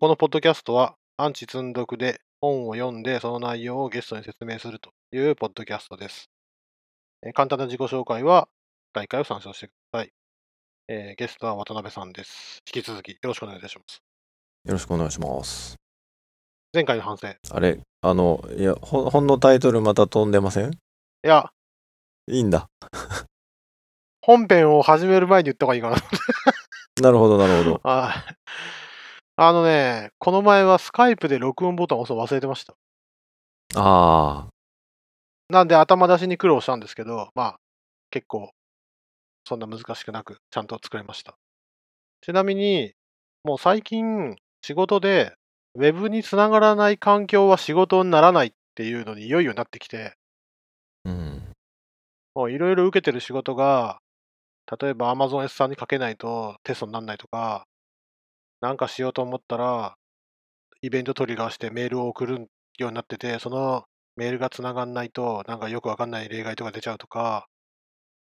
このポッドキャストは、アンチ積んどくで本を読んでその内容をゲストに説明するというポッドキャストです。えー簡単な自己紹介は、大会を参照してください。えーゲストは渡辺さんです。引き続きよろしくお願いいたします。よろしくお願いします。前回の反省。いあれ、あの、いや、ほ本のタイトルまた飛んでません？や、いいんだ。本編を始める前に言った方がいいかな。なるほど、なるほど。あ あのね、この前はスカイプで録音ボタンを押すの忘れてました。あなんで頭出しに苦労したんですけど、まあ、結構、そんな難しくなく、ちゃんと作れました。ちなみに、もう最近、仕事で、ウェブにつながらない環境は仕事にならないっていうのにいよいよなってきて、あ、うん。もういろいろ受けてる仕事が、例えば Amazon S さんにかけないとテストにならないとか、なんかしようと思ったら、イベントトリガーしてメールを送るようになってて、そのメールがつながんないと、なんかよくわかんない例外とか出ちゃうとか、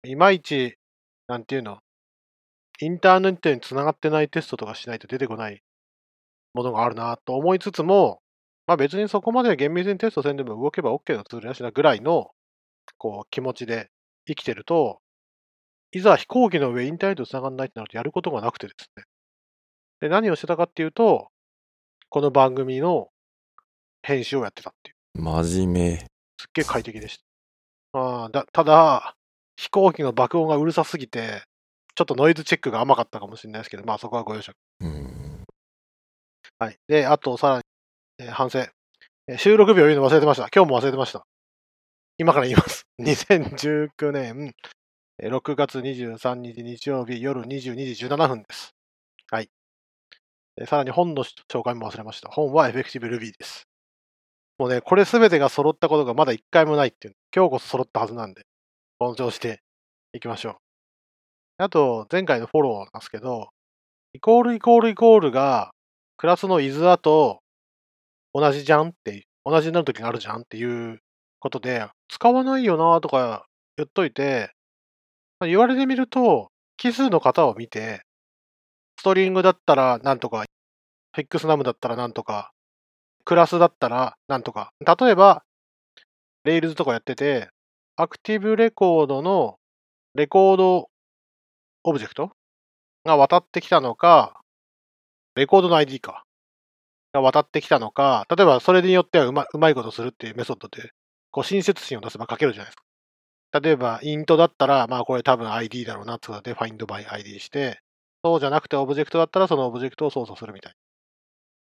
いまいち、なんていうの、インターネットにつながってないテストとかしないと出てこないものがあるなと思いつつも、まあ別にそこまで厳密にテストせんでも動けば OK のツールやしなぐらいの、こう気持ちで生きてると、いざ飛行機の上インターネットつながんないってなるとやることがなくてですね。で、何をしてたかっていうと、この番組の編集をやってたっていう。真面目。すっげえ快適でした。あーだただ、飛行機の爆音がうるさすぎて、ちょっとノイズチェックが甘かったかもしれないですけど、まあそこはご容赦。うん。はい。で、あとさらに、えー反省。えー収録日を言うの忘れてました。今日も忘れてました。今から言います。2019年えー6月23日日曜日夜22時17分です。はい。さらに本の紹介も忘れました。本はエフェクティブ Ruby です。もうね、これすべてが揃ったことがまだ一回もないっていう。今日こそ揃ったはずなんで、この調子でいきましょう。あと、前回のフォローなんですけど、イコールイコールイコールが、クラスのイズアと同じじゃんって、同じになるときがあるじゃんっていうことで、使わないよなとか言っといて、言われてみると、奇数の型を見て、ストリングだったらなんとか、フィックスナムだったらなんとか、クラスだったらなんとか。例えば、Rails とかやってて、アクティブレコードのレコードオブジェクトが渡ってきたのか、レコードの ID か。が渡ってきたのか、例えばそれによってはうまうまいことするっていうメソッドで、こう親切心を出せば書けるじゃないですか。例えば、 int だったら、まあこれ多分 ID だろうなってことで、find by ID して、そうじゃなくてオブジェクトだったらそのオブジェクトを操作するみたいな。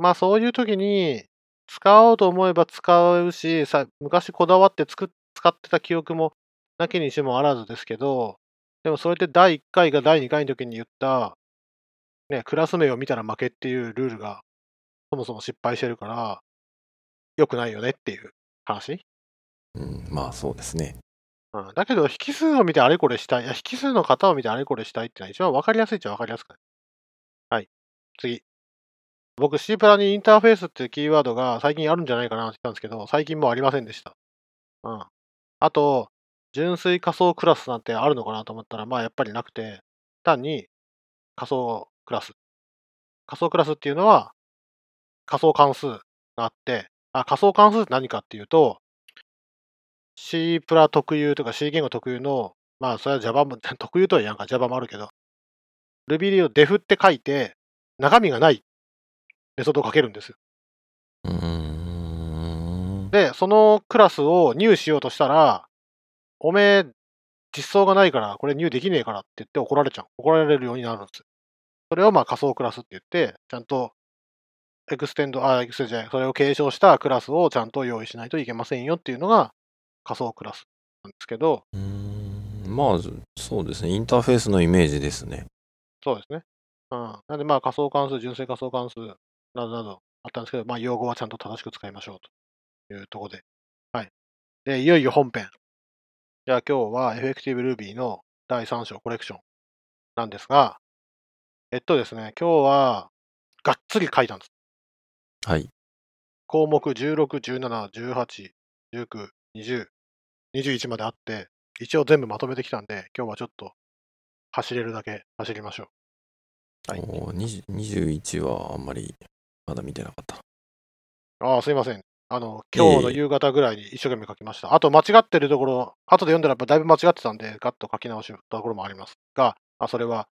まあそういう時に、使おうと思えば使うし、さ昔こだわって使ってた記憶もなきにしもあらずですけど、でもそれって第1回が第2回の時に言った、ね、クラス名を見たら負けっていうルールがそもそも失敗してるから、良くないよねっていう話？うん、まあそうですね。うん、だけど、引数を見てあれこれしたい。いや、引数の型を見てあれこれしたいっていうのは一番分かりやすいっちゃ分かりやすくない？はい。次。僕、C プラにインターフェースっていうキーワードが最近あるんじゃないかなって言ったんですけど、最近もうありませんでした。うん。あと、純粋仮想クラスなんてあるのかなと思ったら、まあやっぱりなくて、単に仮想クラス。仮想クラスっていうのは仮想関数があって、あ、仮想関数って何かっていうと、C プラ特有とか C 言語特有の、まあそれは Java も、特有とは言わんか Java もあるけど、Ruby で def って書いて、中身がないメソッドを書けるんですよ。で、そのクラスを入しようとしたら、おめえ、実装がないから、これ入できねえからって言って怒られちゃう。怒られるようになるんですよ。それをまあ仮想クラスって言って、ちゃんと、 extend、あ、 extend じゃない、それを継承したクラスをちゃんと用意しないといけませんよっていうのが仮想クラスなんですけど、うーんまあ、そうですね。インターフェースのイメージですね。そうですね。うん。なんでまあ仮想関数、純粋仮想関数などなどあったんですけど、まあ用語はちゃんと正しく使いましょうというところで。はい。で、いよいよ本編。じゃあ今日は Effective Ruby の第3章コレクションなんですが、えっとですね、今日はがっつり書いたんです。はい。項目16、17、18、19、20、21まであって、一応全部まとめてきたんで、今日はちょっと走れるだけ走りましょう。はいおー20 21はあんまりまだ見てなかった。ああ、すいません。あの、今日の夕方ぐらいに一生懸命書きました。あと、間違ってるところ、後で読んだらやっぱだいぶ間違ってたんで、ガッと書き直したところもありますが、あそれは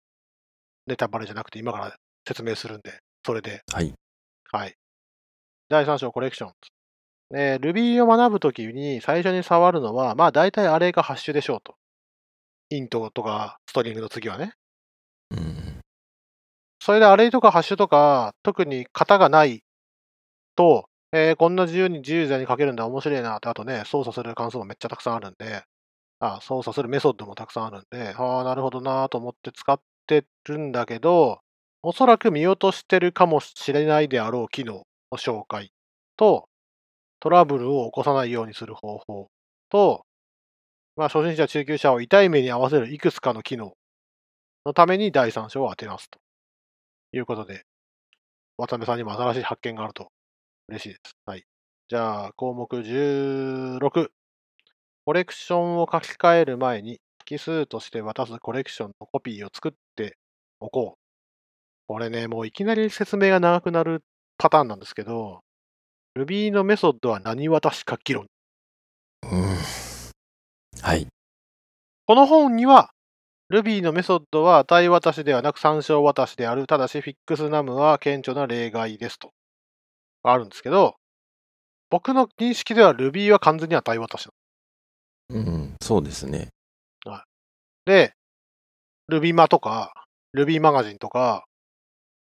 ネタバレじゃなくて今から説明するんで、それで。はい。はい。第3章コレクション。えー、Ruby を学ぶときに最初に触るのは、まあ大体アレイかハッシュでしょうと。イントとかストリングの次はね。うん。それでアレイとかハッシュとか、特に型がないと、えーこんな自由に自由自在に書けるんだ、面白いなって、あとね、操作する関数もめっちゃたくさんあるんで、あ操作するメソッドもたくさんあるんで、ああ、なるほどなと思って使ってるんだけど、おそらく見落としてるかもしれないであろう機能の紹介と、トラブルを起こさないようにする方法と、まあ、初心者、中級者を痛い目に合わせるいくつかの機能のために第3章を当てますと。いうことで、渡辺さんにも新しい発見があると嬉しいです。はい。じゃあ、項目16。コレクションを書き換える前に、奇数として渡すコレクションのコピーを作っておこう。これね、もういきなり説明が長くなるパターンなんですけど、Ruby のメソッドは何渡しか議論。うん。はい。この本には、Ruby のメソッドは値渡しではなく参照渡しである。ただし、フィックスナムは顕著な例外ですと。あるんですけど、僕の認識では Ruby は完全に値渡し。うん。そうですね。で、Ruby マとか、Ruby マガジンとか、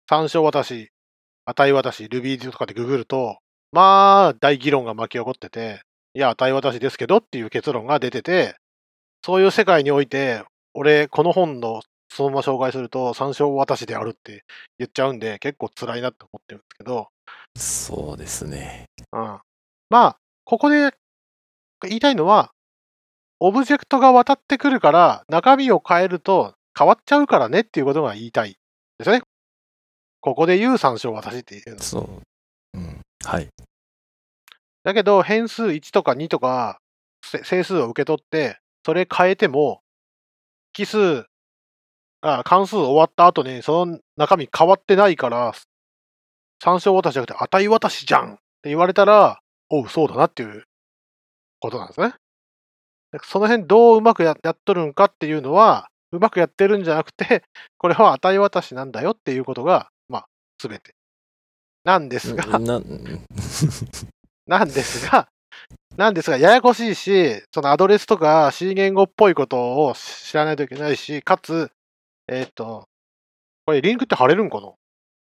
参照渡し、値渡し、Ruby とかでググると、まあ、大議論が巻き起こってて、いや、値渡しですけどっていう結論が出てて、そういう世界において、俺、この本のそのまま紹介すると、参照渡しであるって言っちゃうんで、結構辛いなって思ってるんですけど、そうですね。うん。まあ、ここで言いたいのは、オブジェクトが渡ってくるから、中身を変えると変わっちゃうからねっていうことが言いたいですよね。ここで言う参照渡しっていうの。そう。うん。はい。だけど、変数1とか2とか、せ整数を受け取って、それ変えても、奇数、あ関数終わった後にその中身変わってないから、参照渡しじゃなくて値渡しじゃんって言われたら、おう、そうだなっていうことなんですね。でその辺どううまくややっとるんかっていうのは、うまくやってるんじゃなくて、これは値渡しなんだよっていうことが、まあ、すべて。なんですが、なんですが、なんですが、ややこしいし、そのアドレスとか C 言語っぽいことを知らないといけないし、かつ、えっ、と、これリンクって貼れるんかな？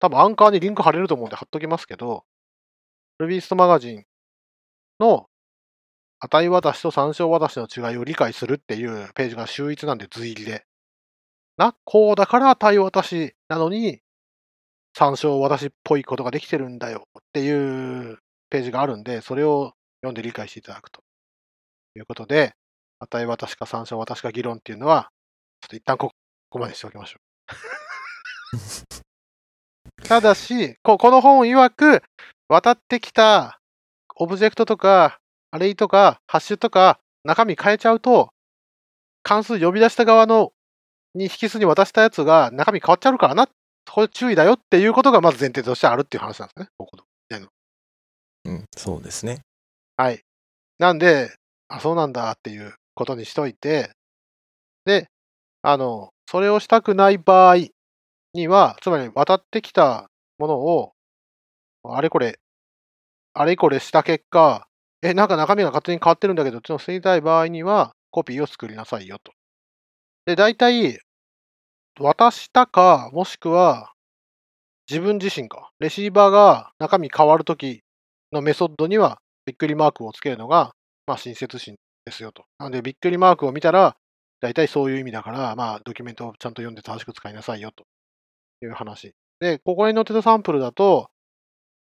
多分アンカーにリンク貼れると思うんで貼っときますけど、Rubyist マガジンの値渡しと参照渡しの違いを理解するっていうページが秀逸なんで随入りで。な、こうだから値渡しなのに参照渡しっぽいことができてるんだよっていうページがあるんで、それを読んで理解していただくということで、値渡しか参照渡しか議論っていうのは、ちょっと一旦ここまでしておきましょう。ただし、ここの本曰く、渡ってきたオブジェクトとか、アレイとか、ハッシュとか、中身変えちゃうと、関数呼び出した側のに引数に渡したやつが中身変わっちゃうからな、こで注意だよっていうことがまず前提としてあるっていう話なんですね、ここの。うん。そうですね。はい。なんで、あ、そうなんだっていうことにしといて、で、あの、それをしたくない場合には、つまり渡ってきたものを、あれこれ、あれこれした結果、え、なんか中身が勝手に変わってるんだけど、っていうのを防ぎたい場合には、コピーを作りなさいよと。で、大体、渡したか、もしくは、自分自身か、レシーバーが中身変わるときのメソッドには、びっくりマークをつけるのが、まあ、親切心ですよと。なので、びっくりマークを見たら、大体そういう意味だから、まあ、ドキュメントをちゃんと読んで正しく使いなさいよという話。で、ここに載ってたサンプルだと、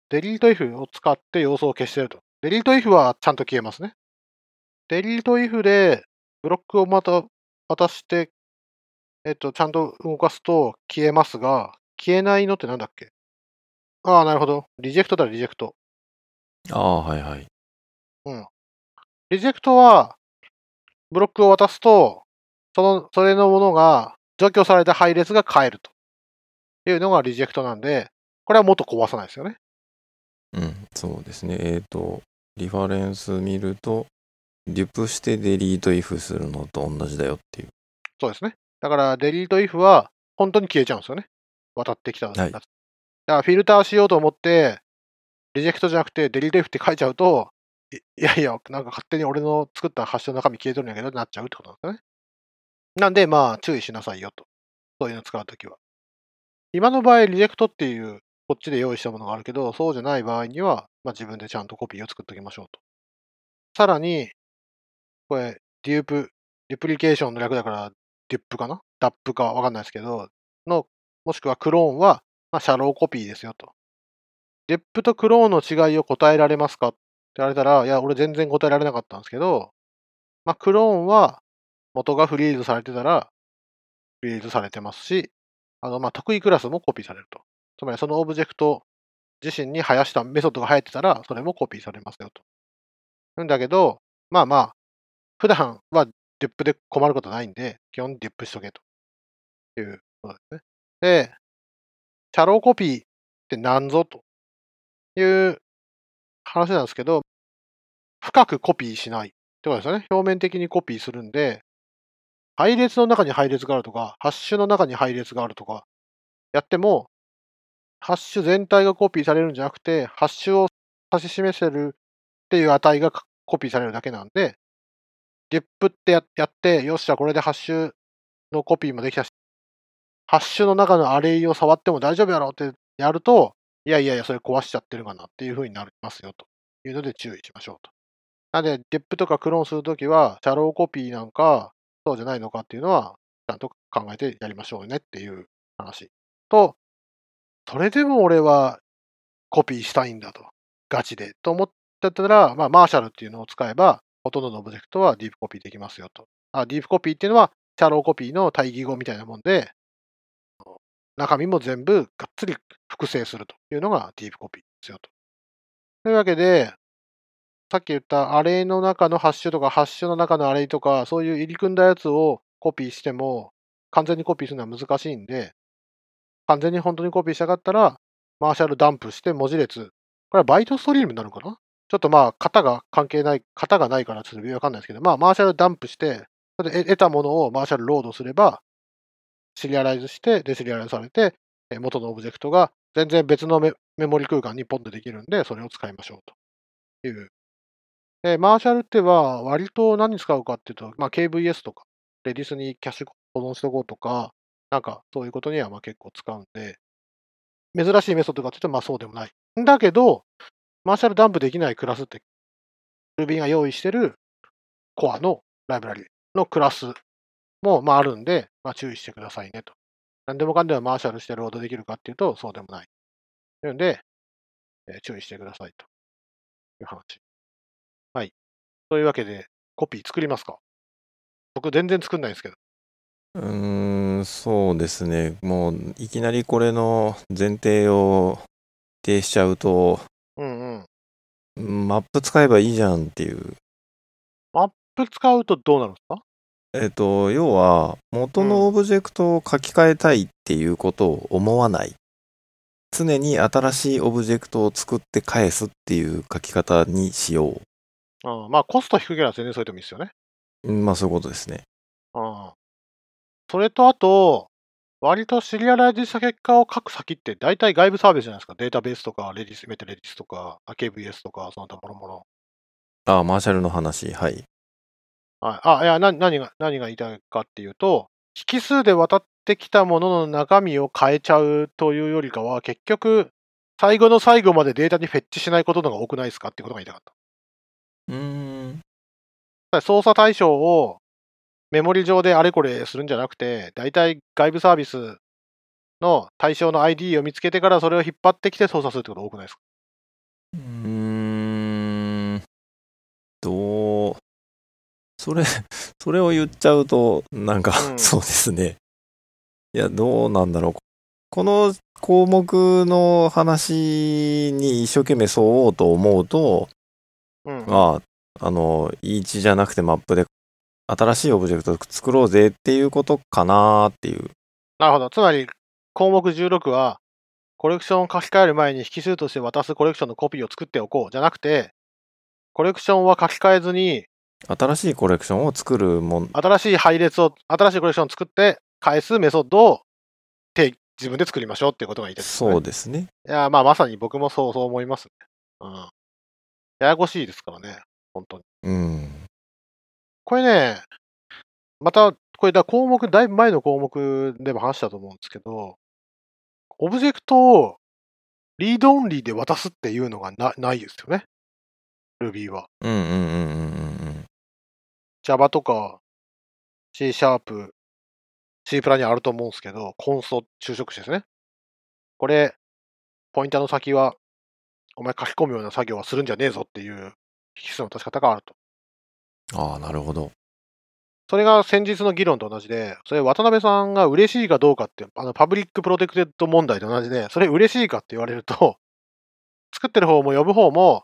デリート if を使って要素を消してると。デリート if はちゃんと消えますね。デリート if でブロックをまた渡して、えっと、ちゃんと動かすと消えますが、消えないのってなんだっけ？ああ、なるほど。リジェクトだ、リジェクト。ああ、はいはい。リジェクトは、ブロックを渡すと、その、それのものが、除去された配列が変えるというのがリジェクトなんで、これは元壊さないですよね。うん、そうですね。えっ、と、リファレンス見ると、デュプしてデリートイフするのと同じだよっていう。そうですね。だから、デリート if は本当に消えちゃうんですよね。渡ってきたやつ。はいだから、フィルターしようと思って、リジェクトじゃなくて、デリート if って書いちゃうと、いやいや、なんか勝手に俺の作ったハッシュの中身消えとるんやけどってなっちゃうってことなんですね。なんで、まあ、注意しなさいよと。そういうの使うときは。今の場合、 reject っていう、こっちで用意したものがあるけど、そうじゃない場合には、まあ、自分でちゃんとコピーを作っておきましょうと。さらに、これ、 dup、duplication の略だから、 dup かな？ dup かわかんないですけど、の、もしくはクローンは、まあ、シャローコピーですよと。 dup とクローンの違いを答えられますか？って言われたら、いや、俺全然答えられなかったんですけど、まあ、クローンは元が freeze されてたら、 freeze されてますし、あの、まあ、特異クラスもコピーされると。つまり、そのオブジェクト自身に生やしたメソッドが入ってたら、それもコピーされますよと。うんだけど、まあまあ、普段は dup で困ることないんで、基本 dup しとけということですね。で、シャローコピーって何ぞという話なんですけど、深くコピーしないってことですよね。表面的にコピーするんで、配列の中に配列があるとか、ハッシュの中に配列があるとか、やっても、ハッシュ全体がコピーされるんじゃなくて、ハッシュを指し示せるっていう値がコピーされるだけなんで、ディップってやって、よっしゃ、これでハッシュのコピーもできたし、ハッシュの中のアレイを触っても大丈夫やろってやると、いやいやいや、それ壊しちゃってるかなっていう風になりますよというので注意しましょうと。なので、 dup とかクローンするときは、 shallow copy なんか、そうじゃないのかっていうのは、ちゃんと考えてやりましょうねっていう話と、それでも俺はコピーしたいんだと。ガチで。と思ってたら、まあ、 Marshal っていうのを使えば、ほとんどのオブジェクトは deep copy できますよと。あ、 deep copy っていうのは、 shallow copy の対義語みたいなもんで、中身も全部がっつり複製するというのがディープコピーですよと。というわけで、さっき言ったアレイの中のハッシュとか、ハッシュの中のアレイとか、そういう入り組んだやつをコピーしても、完全にコピーするのは難しいんで、完全に本当にコピーしたかったら、マーシャルダンプして文字列。これはバイトストリームになるのかな？ちょっとまあ、型が関係ない、型がないからちょっとわかんないですけど、まあ、マーシャルダンプして、得たものをマーシャルロードすれば、シリアライズして、デシリアライズされて、元のオブジェクトが全然別のメモリ空間にポンとできるんで、それを使いましょうという。で、マーシャルっては割と何に使うかっていうと、まあ、KVS とか、レディスにキャッシュ保存しとこうとか、なんかそういうことにはまあ結構使うんで、珍しいメソッドかっていうと、まあそうでもない。だけど、マーシャルダンプできないクラスって、Ruby が用意してるコアのライブラリのクラスもまああるんで、まあ注意してくださいねと。何でもかんでもマーシャルしてロードできるかっていうと、そうでもない。というんで、えー注意してくださいという話。はい。というわけで、コピー作りますか？僕全然作んないんですけど。うーん、そうですね。もう、いきなりこれの前提を否定しちゃうと、うんうん。マップ使えばいいじゃんっていう。マップ使うとどうなるんですか？えっと、要は、元のオブジェクトを書き換えたいっていうことを思わない。常に新しいオブジェクトを作って返すっていう書き方にしよあまあコスト低ければ全然それでもいいですよね。う。うんまあ、そういうことですね。あそれとあと、割とシリアライズした結果を書く先って大体外部サービスじゃないですか。データベースとか、レディス、メタレディスとか、KVS とか、その他もろもろ。ああ、マーシャルの話。はい。はい。あ、いや、な何が、何が言いたいかっていうと、引数で渡ってきたものの中身を変えちゃうというよりかは、結局、最後の最後までデータにフェッチしないことの方が多くないですかってことが言いたかった。うーん。操作対象をメモリ上であれこれするんじゃなくて、大体外部サービスの対象の ID を見つけてからそれを引っ張ってきて操作するってこと多くないですか？うーん。どう、それ、それを言っちゃうと、なんか、うんそうですね。いや、どうなんだろう。この項目の話に一生懸命沿おうと思うと、うん。まあ、あの、E1 じゃなくてマップで新しいオブジェクトを作ろうぜっていうことかなっていう。なるほど。つまり、項目16は、コレクションを書き換える前に引数として渡すコレクションのコピーを作っておこうじゃなくて、コレクションは書き換えずに、新しいコレクションを作るもん、新しい配列を、新しいコレクションを作って返すメソッドをて自分で作りましょうっていうことが言いたいです、ね。そうですね。いや、まあまさに僕もそうそう思いますね。うん。ややこしいですからね、本当に。うん。これね、また、これだ項目、だいぶ前の項目でも話したと思うんですけど、オブジェクトをリードオンリーで渡すっていうのがなないですよね。Ruby は。うんうんうんうん。Java とか C シャープ、C プラにあると思うんですけど、 const 修飾子ですね。これ、ポインターの先は、お前書き込むような作業はするんじゃねえぞっていう引数の出し方があると。ああ、なるほど。それが先日の議論と同じで、それ渡辺さんが嬉しいかどうかって、あの public protected 問題と同じで、それ嬉しいかって言われると、作ってる方も呼ぶ方も、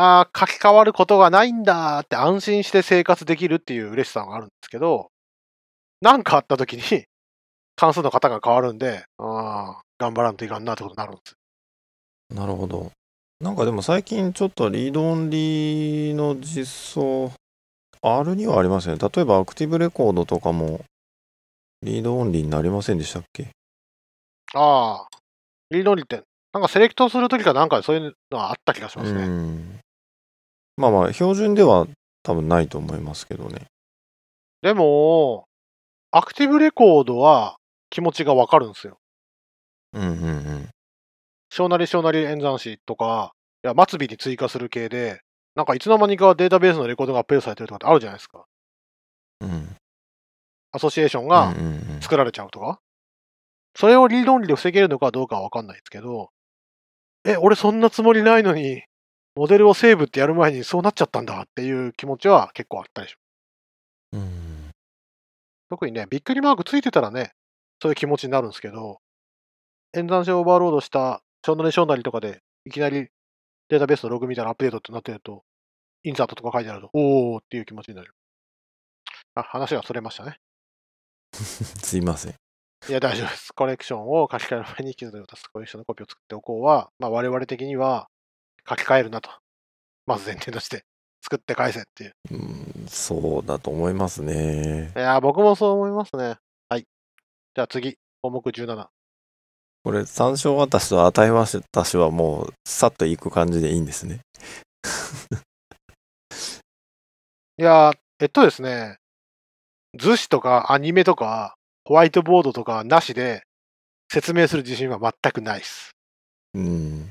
ああ、書き換わることがないんだって安心して生活できるっていう嬉しさがあるんですけど、なんかあった時に 関数の型が変わるんで、ああ、頑張らんといかんなってことになるんです。なるほど。なんかでも最近ちょっと read only の実装、R にはありますよね。例えば ActiveRecord とかも read only になりませんでしたっけ？ああ、 read only って、なんか select するときかなんかでそういうのはあった気がしますね。ん。まあまあ、標準では多分ないと思いますけどね。でも、アクティブレコードは気持ちがわかるんですよ。うんうんうん。小なり小なり演算子とか、いや、末尾に追加する系で、なんかいつの間にかデータベースのレコードがアップデートされてるとかってあるじゃないですか。うん。アソシエーションがうんうんうん作られちゃうとか。それをリードオンリーで防げるのかどうかはわかんないですけど、え、俺そんなつもりないのに、モデルをセーブってやる前にそうなっちゃったんだっていう気持ちは結構あったりします。うん特にね、びっくりマークついてたらね、そういう気持ちになるんですけど、演算子をオーバーロードした小なり小なりとかで、いきなりデータベースのログみたいなアップデートってなってると、インサートとか書いてあると、おーっていう気持ちになる。あ、話がそれましたね。すいません。いや、大丈夫です。コレクションを書き換える前に傷で渡すコレクションのコピーを作っておこうは、まあ我々的には書き換えるなと。まず前提として、作って返せっていう。うん、そうだと思いますね。いや、僕もそう思いますね。はい。じゃあ次、項目17。これ、参照渡しと値渡しはもう、さっといく感じでいいんですね。いやー、えっとですね、図紙とかアニメとか、ホワイトボードとかなしで説明する自信は全くないです。うん。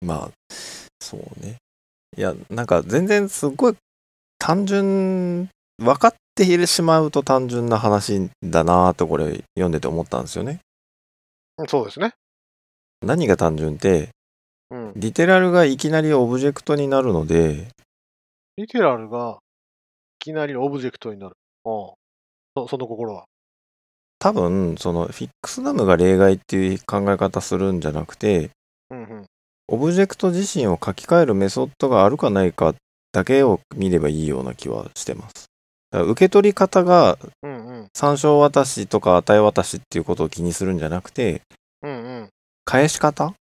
まあ、そうね。いや、なんか全然すごい単純、分かってしまうと単純な話だなとこれ読んでて思ったんですよね。うんそうですね。何が単純って、うん。リテラルがいきなりオブジェクトになるので、リテラルがいきなりオブジェクトになる。ああそその心は。多分、そのフィックスナムが例外っていう考え方するんじゃなくて、うんうん。オブジェクト自身を書き換えるメソッドがあるかないかだけを見ればいいような気はしてます。だから受け取り方が。参照渡しとか値渡しっていうことを気にするんじゃなくて、うんうん。返し方？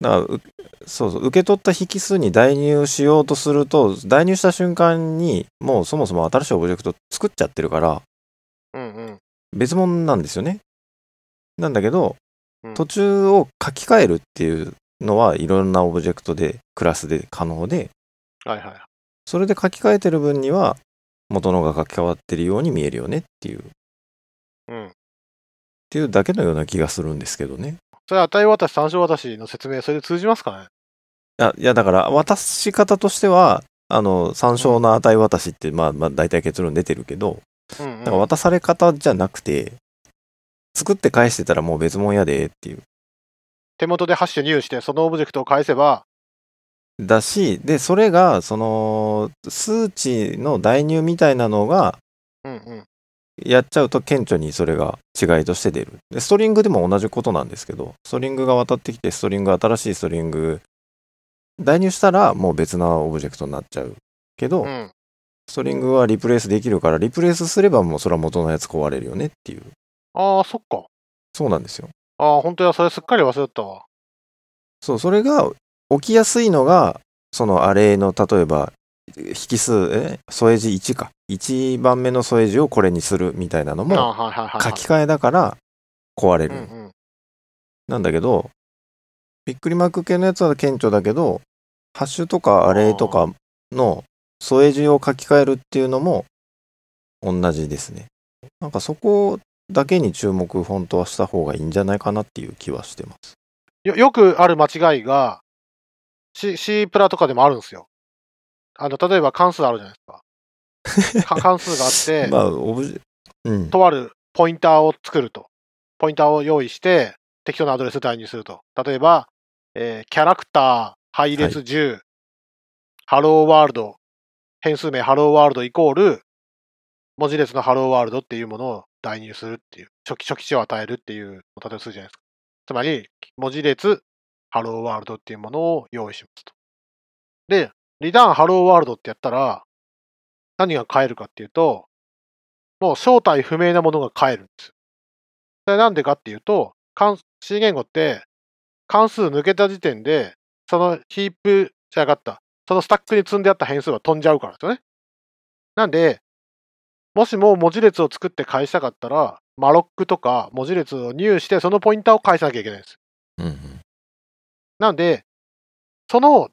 だからうそうそう、受け取った引数に代入しようとすると、代入した瞬間にもうそもそも新しいオブジェクト作っちゃってるから、うんうん。別物なんですよね。なんだけど、うん途中を書き換えるっていうのはいろんなオブジェクトで、クラスで可能で、はいはい。それで書き換えてる分には、元のが書き換わってるように見えるよねっていう、っうん。ていうだけのような気がするんですけどね。それ値渡し、参照渡しの説明、それで通じますかね？あいや、だから、渡し方としては、あの、参照の値渡しって、まあ、まあ、大体結論出てるけど、うん、うん。だから渡され方じゃなくて、作って返してたらもう別物やでっていう。手元でハッシュ入して、そのオブジェクトを返せば、だし、で、それが、その、数値の代入みたいなのが、うんうん。やっちゃうと顕著にそれが違いとして出る。でストリングでも同じことなんですけど、ストリングが渡ってきて、ストリング、新しいストリング、代入したらもう別なオブジェクトになっちゃう。けど、うん。ストリングはリプレイスできるから、リプレイスすればもうそれは元のやつ壊れるよねっていう。ああ、そっか。そうなんですよ。ああ、本当や、それすっかり忘れてたわ。そう、それが起きやすいのが、そのアレイの、例えば、引数、え添え字1か。1番目の添え字をこれにするみたいなのあも。書き換えだから壊れる。うんうん。なんだけど、びっくりマーク系のやつは顕著だけど、ハッシュとかアレイとかの添え字を書き換えるっていうのも同じですね。なんかそこだけに注目本当はした方がいいんじゃないかなっていう気はしてます。よよくある間違いが、C, C プラとかでもあるんですよ。あの、例えば関数あるじゃないですか。か関数があって、まあ、オブジェ、うん。とあるポインターを作ると。ポインターを用意して、適当なアドレス代入すると。例えば、えーキャラクター、配列10、 Hello World、変数名 Hello World イコール、文字列の Hello World っていうものを代入するっていう、初期初期値を与えるっていうのを例えばするじゃないですか。つまり、文字列、ハローワールドっていうものを用意しますと。で、リターンハローワールドってやったら、何が変えるかっていうと、もう正体不明なものが変えるんですよ。それなんでかっていうと、関 C 言語って関数抜けた時点で、そのヒープじゃなかった、そのスタックに積んであった変数は飛んじゃうからですよね。なんで、もしも文字列を作って返したかったら、マロックとか文字列を入して、そのポインターを返さなきゃいけないんです。うんうんなんで、その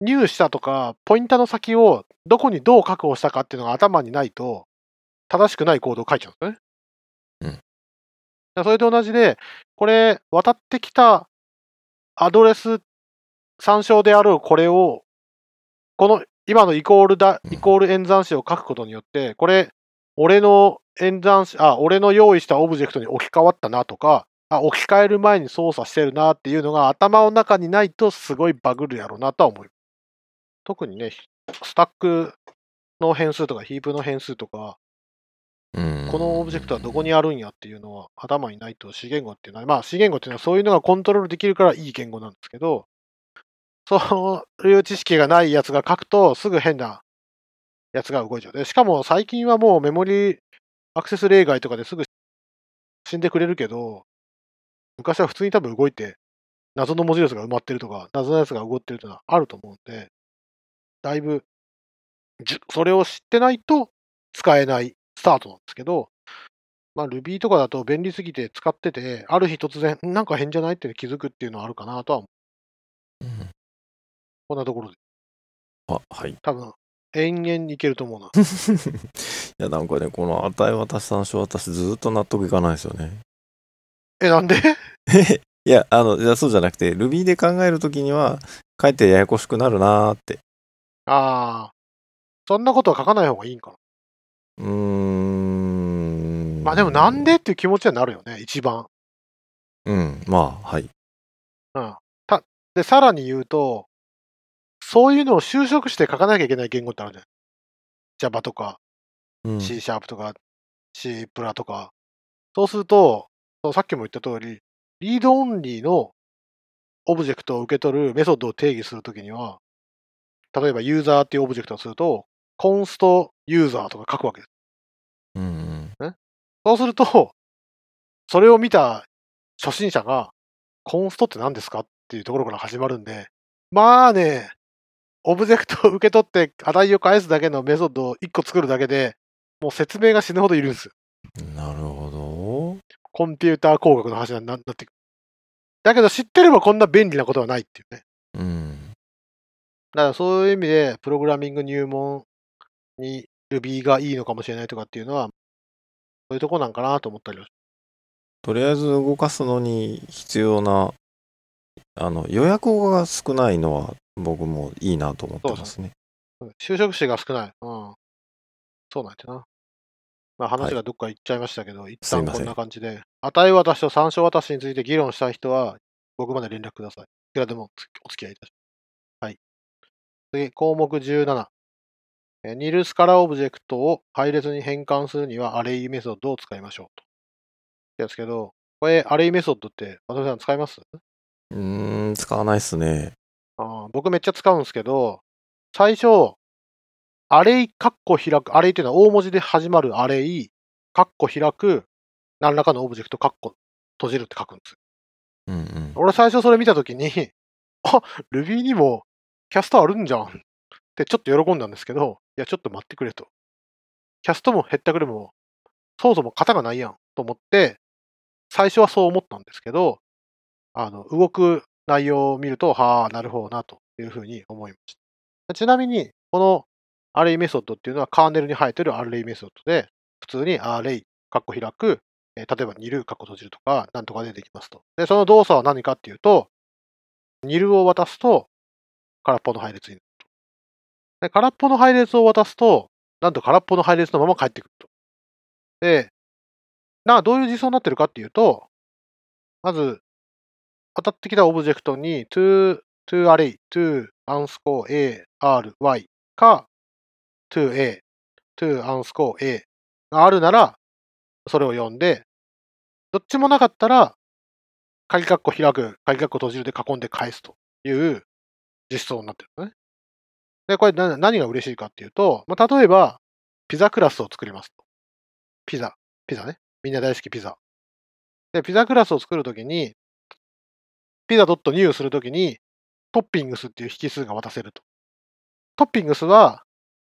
入したとか、ポインターの先をどこにどう確保したかっていうのが頭にないと、正しくないコードを書いちゃうんですよね。うんそれと同じで、これ、渡ってきたアドレス参照であろうこれを、この今のイコールだ、うんイコール演算子を書くことによって、これ、俺の演算子、あ、俺の用意したオブジェクトに置き換わったなとか、あ、置き換える前に操作してるなっていうのが頭の中にないとすごいバグるやろうなとは思う。特にね、スタックの変数とかヒープの変数とか、うんこのオブジェクトはどこにあるんやっていうのは頭にないと C 言語っていうのは、まあ C 言語っていうのはそういうのがコントロールできるからいい言語なんですけど、そういう知識がないやつが書くとすぐ変なやつが動いちゃう。でしかも最近はもうメモリアクセス例外とかですぐ死んでくれるけど、昔は普通に多分動いて謎の文字列が埋まってるとか、謎のやつが動ってるというのはあると思うんで、だいぶそれを知ってないと使えないスタートなんですけど、まあ Ruby とかだと便利すぎて使ってて、ある日突然、なんか変じゃないって気づくっていうのはあるかなとは思う。うんこんなところで、あ、はい。多分、延々いけると思うな。いや、なんかね、この値渡し参照、私ずっと納得いかないですよね。え、なんで？いや、あの、いやそうじゃなくて、Ruby で考えるときには、かえってややこしくなるなーって。ああ、そんなことは書かない方がいいんかうーん。な。まあでもなんでっていう気持ちはなるよね、一番。うん、まあ、はい。うん。た、で、さらに言うと、そういうのを修飾して書かなきゃいけない言語ってあるじゃない Java とか、うん、C シャープとか C プラとか。そうすると、さっきも言った通り、 read only のオブジェクトを受け取るメソッドを定義するときには、例えばユーザーっていうオブジェクトをすると、 const user とか書くわけです。うんうん。そうすると、それを見た初心者が、 const って何ですかっていうところから始まるんで、まあね、オブジェクトを受け取って値を返すだけのメソッドを1個作るだけで、もう説明が死ぬほどいるんですよ。なるほど。コンピューター工学の話にななってくる。だけど知ってればこんな便利なことはないっていうね。うん。だからそういう意味で、プログラミング入門に Ruby がいいのかもしれないとかっていうのは、そういうとこなんかなと思ったりはとりあえず動かすのに必要な、あの、予約語が少ないのは僕もいいなと思ってますね。うん修飾子が少ない。うん。そうなんてな。まあ話がどっか行っちゃいましたけど、一すいません旦こんな感じで、値渡しと参照渡しについて議論したい人は、僕まで連絡ください。いくらでもお付き合いいたします。はい。次、項目17。えー nil scalar オブジェクトを配列に変換するには Array メソッドを使いましょうと。ですけど、これ、アレイメソッドって、渡辺さん使います？うーん、使わないっすね。僕めっちゃ使うんですけど、最初、アレイ、カッコ開く、アレイっていうのは大文字で始まるアレイ、カッコ開く、何らかのオブジェクト、カッコ閉じるって書くんですよ。うんうん。俺最初それ見たときに、あ、Ruby にもキャストあるんじゃんってちょっと喜んだんですけど、いや、ちょっと待ってくれと。キャストもヘッダグルも、そもそも型がないやんと思って、最初はそう思ったんですけど、あの、動く内容を見ると、はあ、なるほどな、というふうに思いました。ちなみに、このアレイメソッドっていうのはカーネルに生えてるアレイメソッドで、普通にアレイ、カッコ開く、例えばニル、カッコ閉じるとか、なんとかでできますと。で、その動作は何かっていうと、ニルを渡すと、空っぽの配列になると。で、空っぽの配列を渡すと、なんと空っぽの配列のまま返ってくると。で、な、どういう実装になってるかっていうと、まず、当たってきたオブジェクトに to, to array, to unscore a, r, y か to a, to unscore a があるなら、それを読んで、どっちもなかったら、鍵括弧開く、鍵括弧閉じるで囲んで返すという実装になってるのね。で、これ何が嬉しいかっていうと、まあ、例えば、ピザクラスを作りますと。ピザ、ピザね。みんな大好きピザ。で、ピザクラスを作るときに、ピザ .new するときに、トッピングスっていう引数が渡せると。トッピングスは、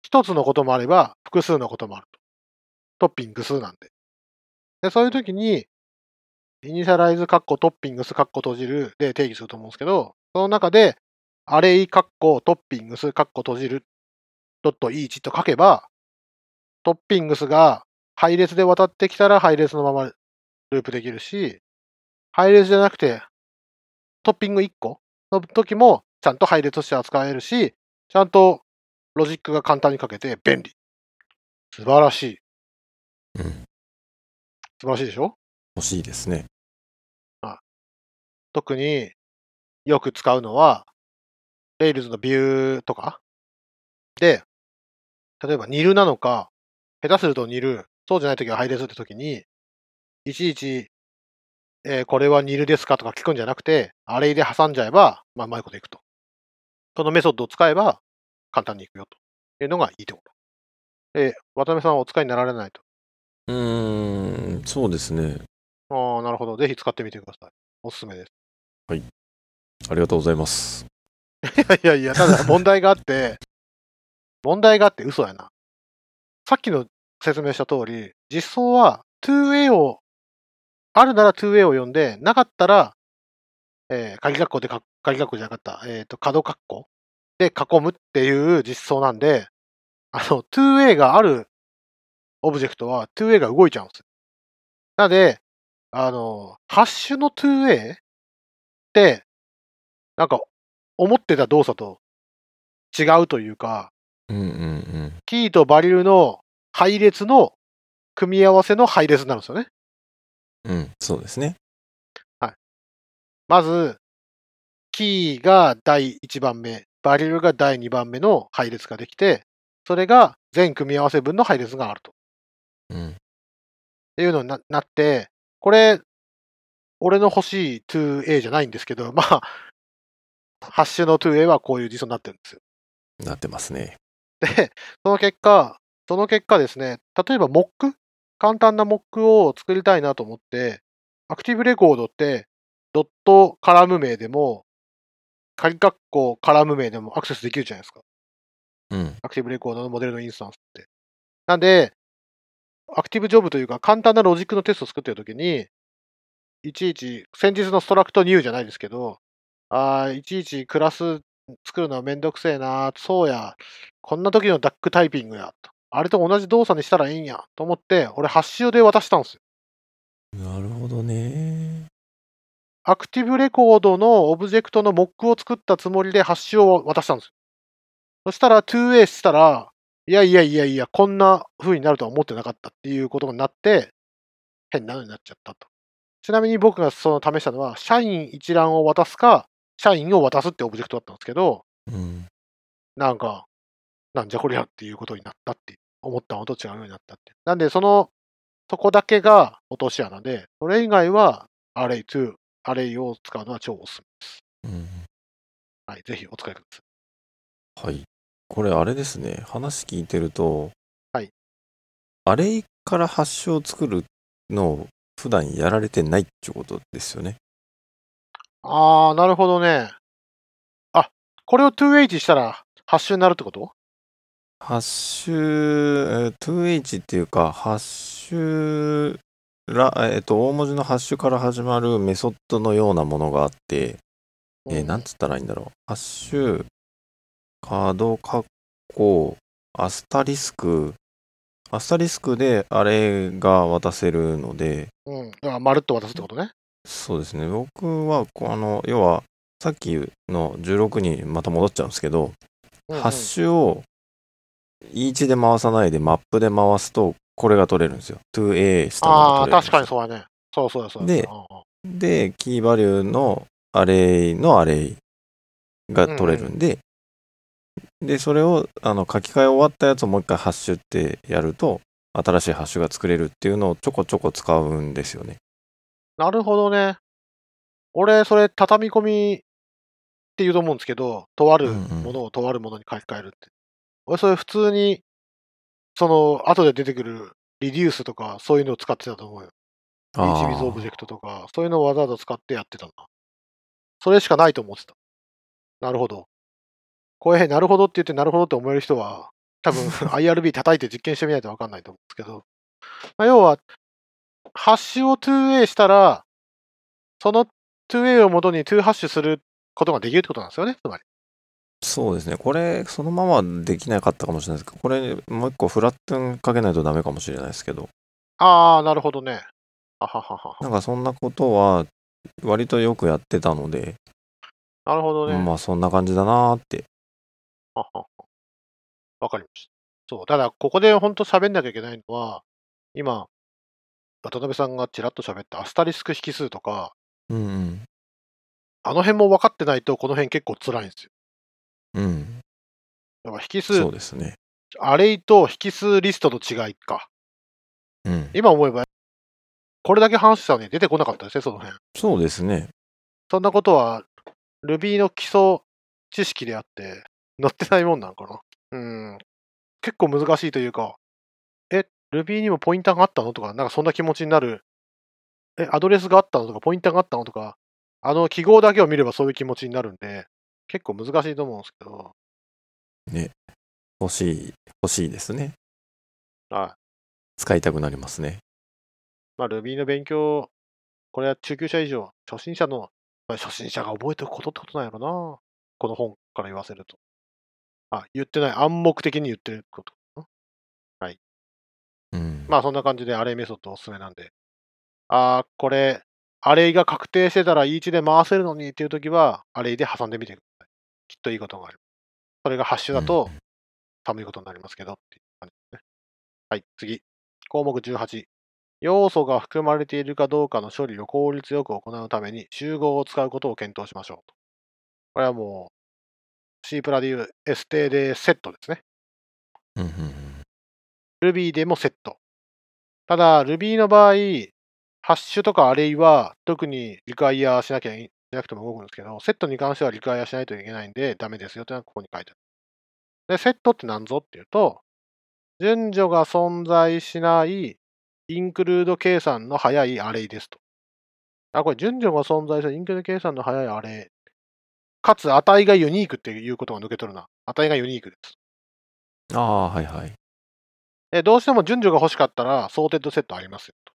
一つのこともあれば、複数のこともあると。トッピングスなんで。で、そういうときに、イニシャライズカッコトッピングスカッコ閉じるで定義すると思うんですけど、その中で、アレイカッコトッピングスカッコ閉じるドットイーチと書けば、トッピングスが配列で渡ってきたら配列のままループできるし、配列じゃなくてトッピング1個の時もちゃんと配列として扱えるし、ちゃんとロジックが簡単に書けて便利。素晴らしい。うん。素晴らしいでしょ？欲しいですね。特によく使うのは、Rails のビューとか？で、例えば nil なのか、下手すると nil、そうじゃないときは配列ってときに、いちいち、えーこれは nil ですかとか聞くんじゃなくて、アレイで挟んじゃえば、まあ、うまいこといくと。そのメソッドを使えば、簡単にいくよというのがいいところ。で、渡辺さんはお使いになられないと。うーん、そうですね。ああ、なるほど。ぜひ使ってみてください。おすすめです。ありがとうございます。いやいやいや、ただ問題があって、問題があって嘘やな。さっきの説明した通り、実装は 2way を、あるなら 2way を読んで、なかったら、えー、鍵括弧でか、鍵括弧じゃなかった、えっ、と、角括弧で囲むっていう実装なんで、あの、2way があるオブジェクトは 2way が動いちゃうんですよ。なので、あの、ハッシュの 2way って、なんか、思ってた動作と違うというか、うんうんうん。キーとバリルの配列の組み合わせの配列になるんですよね。うん、そうですね。まず、キーが第1番目、バリルが第2番目の配列ができて、それが全組み合わせ分の配列があると。うん。っていうのにななって、これ、俺の欲しい 2A じゃないんですけど、まあ、ハッシュの 2A はこういう実装になってるんですよ。なってますね。で、その結果、その結果ですね、例えばモック簡単なモックを作りたいなと思って、 ActiveRecord って、ドットカラム名でも、鍵括弧カラム名でもアクセスできるじゃないですか。うん。 ActiveRecord のモデルのインスタンスって。なんで、 ActiveJob というか簡単なロジックのテストを作ってるときに、いちいち、先日の Struct.new じゃないですけど、あーいちいちクラス作るのはめんどくせえな、そうや、こんな時のダックタイピングや、とあれと同じ動作にしたらいいんや、と思って、俺ハッシュで渡したんですよ。なるほどね。アクティブレコードのオブジェクトのモックを作ったつもりでハッシュを渡したんですよ。そしたら 2way したら、いやいやいやいや、こんな風になるとは思ってなかったっていうことになって、変なのになっちゃったと。ちなみに僕がその試したのは、社員一覧を渡すか、社員を渡すってオブジェクトだったんですけど、うん。なんか、なんじゃこりゃっていうことになったって、思ったのと違うようになったって。なんで、その、そこだけが落とし穴で、それ以外は、アレイ2、アレイを使うのは超おすすめ。うん。はい、ぜひお使いください。はい。これあれですね。話聞いてると、はい。アレイからハッシュを作るのを普段やられてないっていうことですよね。あー、なるほどね。あ、これを 2H したらハッシュになるってこと？ハッシュ、えー 2H っていうか、ハッシュら、えっと、大文字のハッシュから始まるメソッドのようなものがあって、えーなんつったらいいんだろう。ハッシュ、カード、カッコ、アスタリスク、アスタリスクであれが渡せるので、うん。だから、まるっと渡すってことね。そうですね。僕は、あの、要は、さっきの16にまた戻っちゃうんですけど、うんうんハッシュを E1 で回さないでマップで回すと、これが取れるんですよ。2A したのがああ、確かにそうやね。そうそうそう。でうんうんで、キーバリューのアレイのアレイが取れるんで、で、それをあの書き換え終わったやつをもう一回ハッシュってやると、新しいハッシュが作れるっていうのをちょこちょこ使うんですよね。なるほどね。俺、それ、畳み込みって言うと思うんですけど、とあるうんうんものをとあるものに書き換えるって。俺、それ普通に、その、後で出てくるリデュースとか、そういうのを使ってたと思うよ。あー HBiz オブジェクトとか、そういうのをわざわざ使ってやってたな。それしかないと思ってた。なるほど。これ、なるほどって言って、なるほどって思える人は、多分 IRB 叩いて実験してみないと分かんないと思うんですけど、まあ、要は、ハッシュを 2A したら、その 2A を元に2ハッシュすることができるってことなんですよね、つまり。そうですね。これ、そのままできなかったかもしれないですけど、これ、もう一個フラットンかけないとダメかもしれないですけど、ああ、なるほどね。あはははは。なんかそんなことは、割とよくやってたので、なるほどね。まあそんな感じだなーって。はははわかりました。そう。ただ、ここで本当喋んなきゃいけないのは、今、渡辺さんがちらっと喋ったアスタリスク引数とか、うんうん。あの辺も分かってないと、この辺結構辛いんですよ。うん。だから引数そう、ですね。アレイと引数リストの違いか。うん。今思えば、これだけ話したのに出てこなかったですね、その辺。そうですね。そんなことは Ruby の基礎知識であって、載ってないもんなんかな。うん。結構難しいというか、え、Ruby にもポインターがあったの？とか、なんかそんな気持ちになる。え、アドレスがあったの？とか、ポインターがあったの？とか、あの記号だけを見ればそういう気持ちになるんで、結構難しいと思うんですけど、欲しい、欲しいですね。はい。使いたくなりますね。まあ Ruby の勉強、これは中級者以上、初心者の、まあ初心者が覚えておくことってことなんやろな。この本から言わせると。あ、言ってない。暗黙的に言ってること。うん。まあそんな感じでアレイメソッドおすすめなんで。あー、これ、アレイが確定してたら E1 で回せるのにっていうときは、アレイで挟んでみてく。きっといいことがある。それがハッシュだと寒いことになりますけどっていう感じですね。はい、次。項目18。要素が含まれているかどうかの処理を効率よく行うために集合を使うことを検討しましょうと。これはもう C プラでいう S 定でセットですね。Ruby でもセット。ただ、Ruby の場合、ハッシュとかアレイは特にリクワイヤーしなきゃいしなくても動くんですけど、セットに関してはリクワイヤーしないといけないんで、ダメですよというのはここに書いてある。で、セットって何ぞっていうと、順序が存在しない include 計算の早い array ですと。あ、これ順序が存在する include 計算の早い array。かつ値がユニークっていうことが抜け取るな。値がユニークです。ああ、はいはい。えどうしても順序が欲しかったら、 sorted set ありますよと。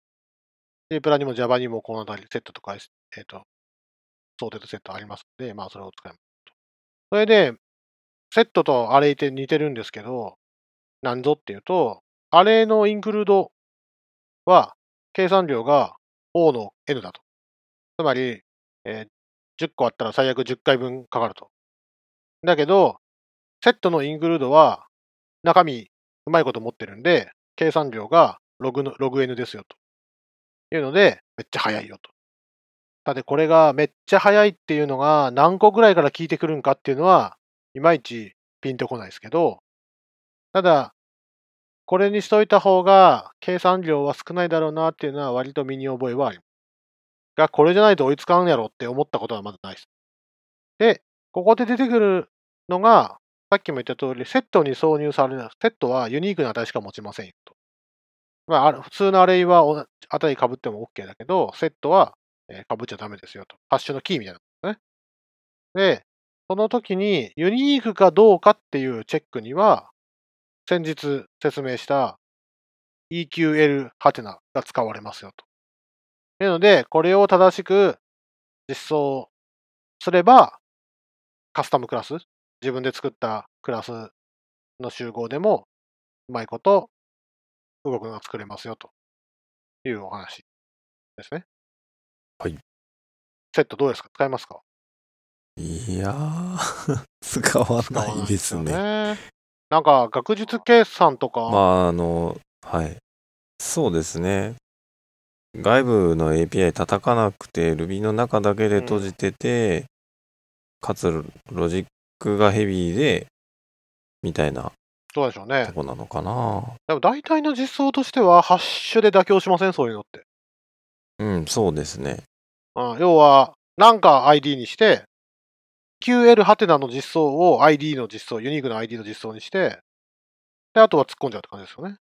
C プラにも Java にもこの辺りセットとか、えっ、と、ソーテッドセットありますので、まあそれを使います。それで、セットとアレイって似てるんですけど、なんぞっていうと、アレイのインクルードは計算量が O の N だと。つまり、えー10個あったら最悪10回分かかると。だけど、セットのインクルードは中身うまいこと持ってるんで、計算量がログのログ N ですよと。いうので、めっちゃ早いよと。ただこれがめっちゃ早いっていうのが何個ぐらいから聞いてくるんかっていうのは、いまいちピンとこないですけど、ただ、これにしといた方が計算量は少ないだろうなっていうのは割と身に覚えはあります。が、これじゃないと追いつかんやろって思ったことはまずないです。で、ここで出てくるのが、さっきも言った通り、セットに挿入される、セットはユニークな値しか持ちませんよと。まあ、普通のアレイは値被っても OK だけど、セットは、えー被っちゃダメですよと。ハッシュのキーみたいなことね。で、その時にユニークかどうかっていうチェックには、先日説明した EQL ハテナが使われますよと。なので、これを正しく実装すれば、カスタムクラス、自分で作ったクラスの集合でも、うまいこと動くのが作れますよというお話ですね。はい。セットどうですか？使えますか？いやー、使わないですね。ね。なんか、学術計算とか、まあ、あの、はい。そうですね。外部の API 叩かなくて、Ruby の中だけで閉じてて、かつロジックがヘビーで、みたいなどうでしょうねと。こなのかな。でも大体の実装としては、ハッシュで妥協しません？そういうのって。うん、そうですね。うん、要は、なんか ID にして、QL ハテナの実装を ID の実装、ユニークな ID の実装にして、で、あとは突っ込んじゃうって感じですよね。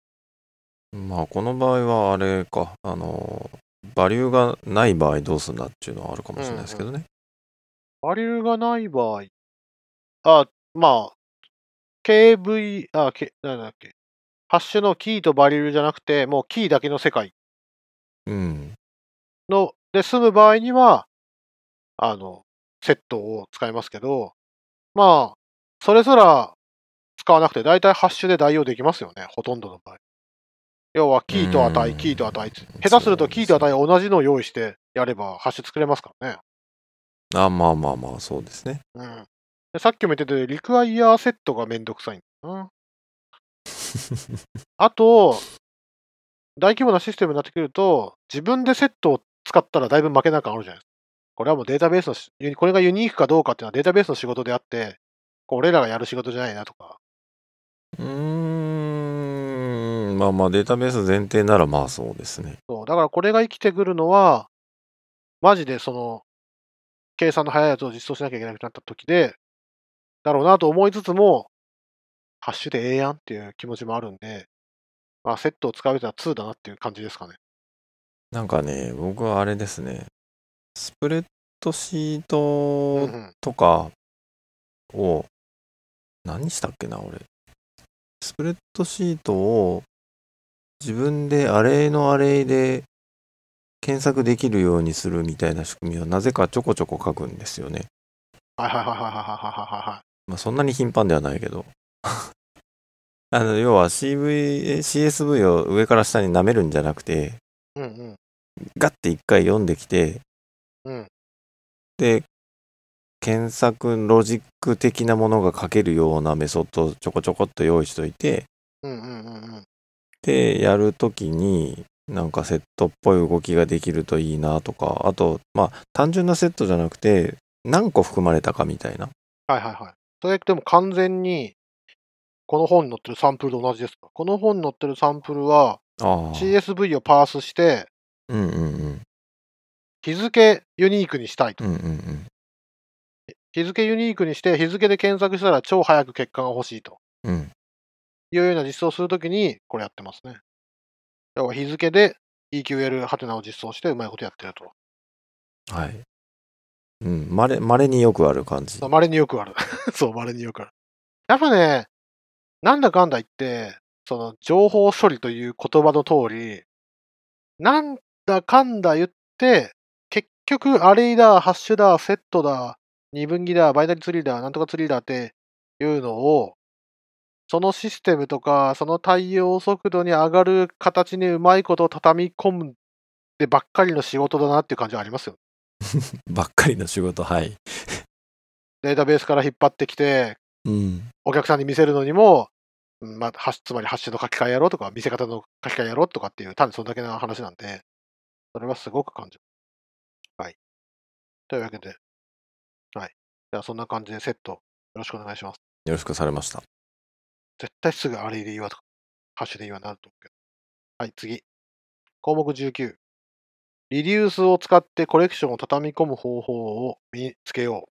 まあ、この場合はあれか、あの、バリューがない場合どうすんだっていうのはあるかもしれないですけどね。バリューがない場合、あ、まあ、KV、あ、K、なんだっけ。ハッシュのキーとバリューじゃなくて、もうキーだけの世界うん。の、で済む場合には、あの、セットを使いますけど、まあ、それすら使わなくて、だいたいハッシュで代用できますよね、ほとんどの場合。要は、キーとう値、んキーと値。下手するとキーと値同じのを用意してやれば、ハッシュ作れますからね。あ、まあまあまあ、そうですね。うん。でさっきも言ってたリクワイヤーセットがめんどくさいんだな。あと、大規模なシステムになってくると、自分でセットを使ったらだいぶ負けな感あるじゃないですか。これはもうデータベースのし、これがユニークかどうかっていうのはデータベースの仕事であって、俺らがやる仕事じゃないなとか。うーん、まあまあ、データベース前提ならまあそうですね。そう。だからこれが生きてくるのは、マジでその、計算の速いやつを実装しなきゃいけなくなった時で、だろうなと思いつつも、ハッシュでええやんっていう気持ちもあるんで、まあ、セットを使うべきは2だなっていう感じですかね。なんかね、僕はあれですね、スプレッドシートとかを、何したっけな、俺。スプレッドシートを自分でアレイのアレイで検索できるようにするみたいな仕組みをなぜかちょこちょこ書くんですよね。はいはいはいはいはいはいはい。まあそんなに頻繁ではないけど。あの、要は CV、CSV を上から下に舐めるんじゃなくて、ガッて一回読んできて、うん。で、検索ロジック的なものが書けるようなメソッドをちょこちょこっと用意しといて、うんうんうんうん。で、やるときに、なんかセットっぽい動きができるといいなとか、あと、まあ、単純なセットじゃなくて、何個含まれたかみたいな。はいはいはい。それでも完全に、この本に載ってるサンプルと同じですか？この本に載ってるサンプルは。CSV をパースして、うんうんうん。日付ユニークにしたいと。うんうんうん。日付ユニークにして、日付で検索したら超早く結果が欲しいとうん。いうような実装をするときに、これやってますね。要は日付で EQL ハテナを実装してうまいことやってると。はい。うん。まれ、まれによくある感じ。稀によくある。そう、稀によくある。やっぱね、なんだかんだ言って、その情報処理という言葉の通り、なんだかんだ言って、結局アレイだ、ハッシュだ、セットだ、二分岐だ、バイナリツリーだ、なんとかツリーだっていうのを、そのシステムとか、その対応速度に上がる形にうまいことを畳み込んでばっかりの仕事だなっていう感じはありますよ。ばっかりの仕事、はい。データベースから引っ張ってきて、うん。お客さんに見せるのにも、うんまあ、つまりハッシュの書き換えやろうとか、見せ方の書き換えやろうとかっていう、単にそれだけの話なんで、それはすごく感じる。はい。というわけで、はい。じゃあそんな感じでセット、よろしくお願いします。よろしくされました。絶対すぐあれで言わとか、ハッシュで言わなると思うけど。はい、次。項目19。リデュースを使ってコレクションを畳み込む方法を身につけよう。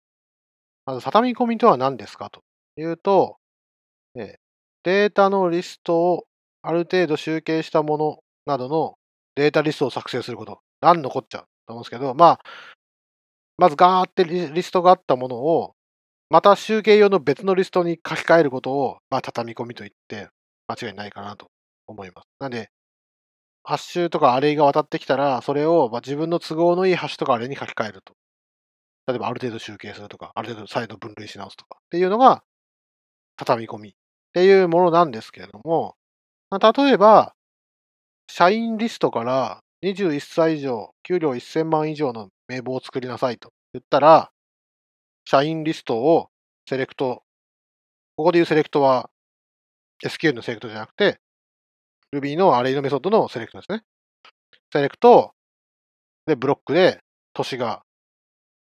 まず、畳み込みとは何ですかというと、えーデータのリストをある程度集計したものなどのデータリストを作成すること。何のこっちゃ？と思うんですけど、まあ、まずガーってリストがあったものを、また集計用の別のリストに書き換えることを、まあ、畳み込みと言って間違いないかなと思います。なんで、ハッシュとかアレイが渡ってきたら、それをま自分の都合のいいハッシュとかアレイに書き換えると。例えばある程度集計するとか、ある程度再度分類し直すとかっていうのが、畳み込みっていうものなんですけれども、ま、例えば、社員リストから21歳以上、給料1000万以上の名簿を作りなさいと言ったら、社員リストをセレクト、ここでいうセレクトは SQL のセレクトじゃなくて、Ruby のアレイのメソッドのセレクトですね。セレクト、で、ブロックで、年が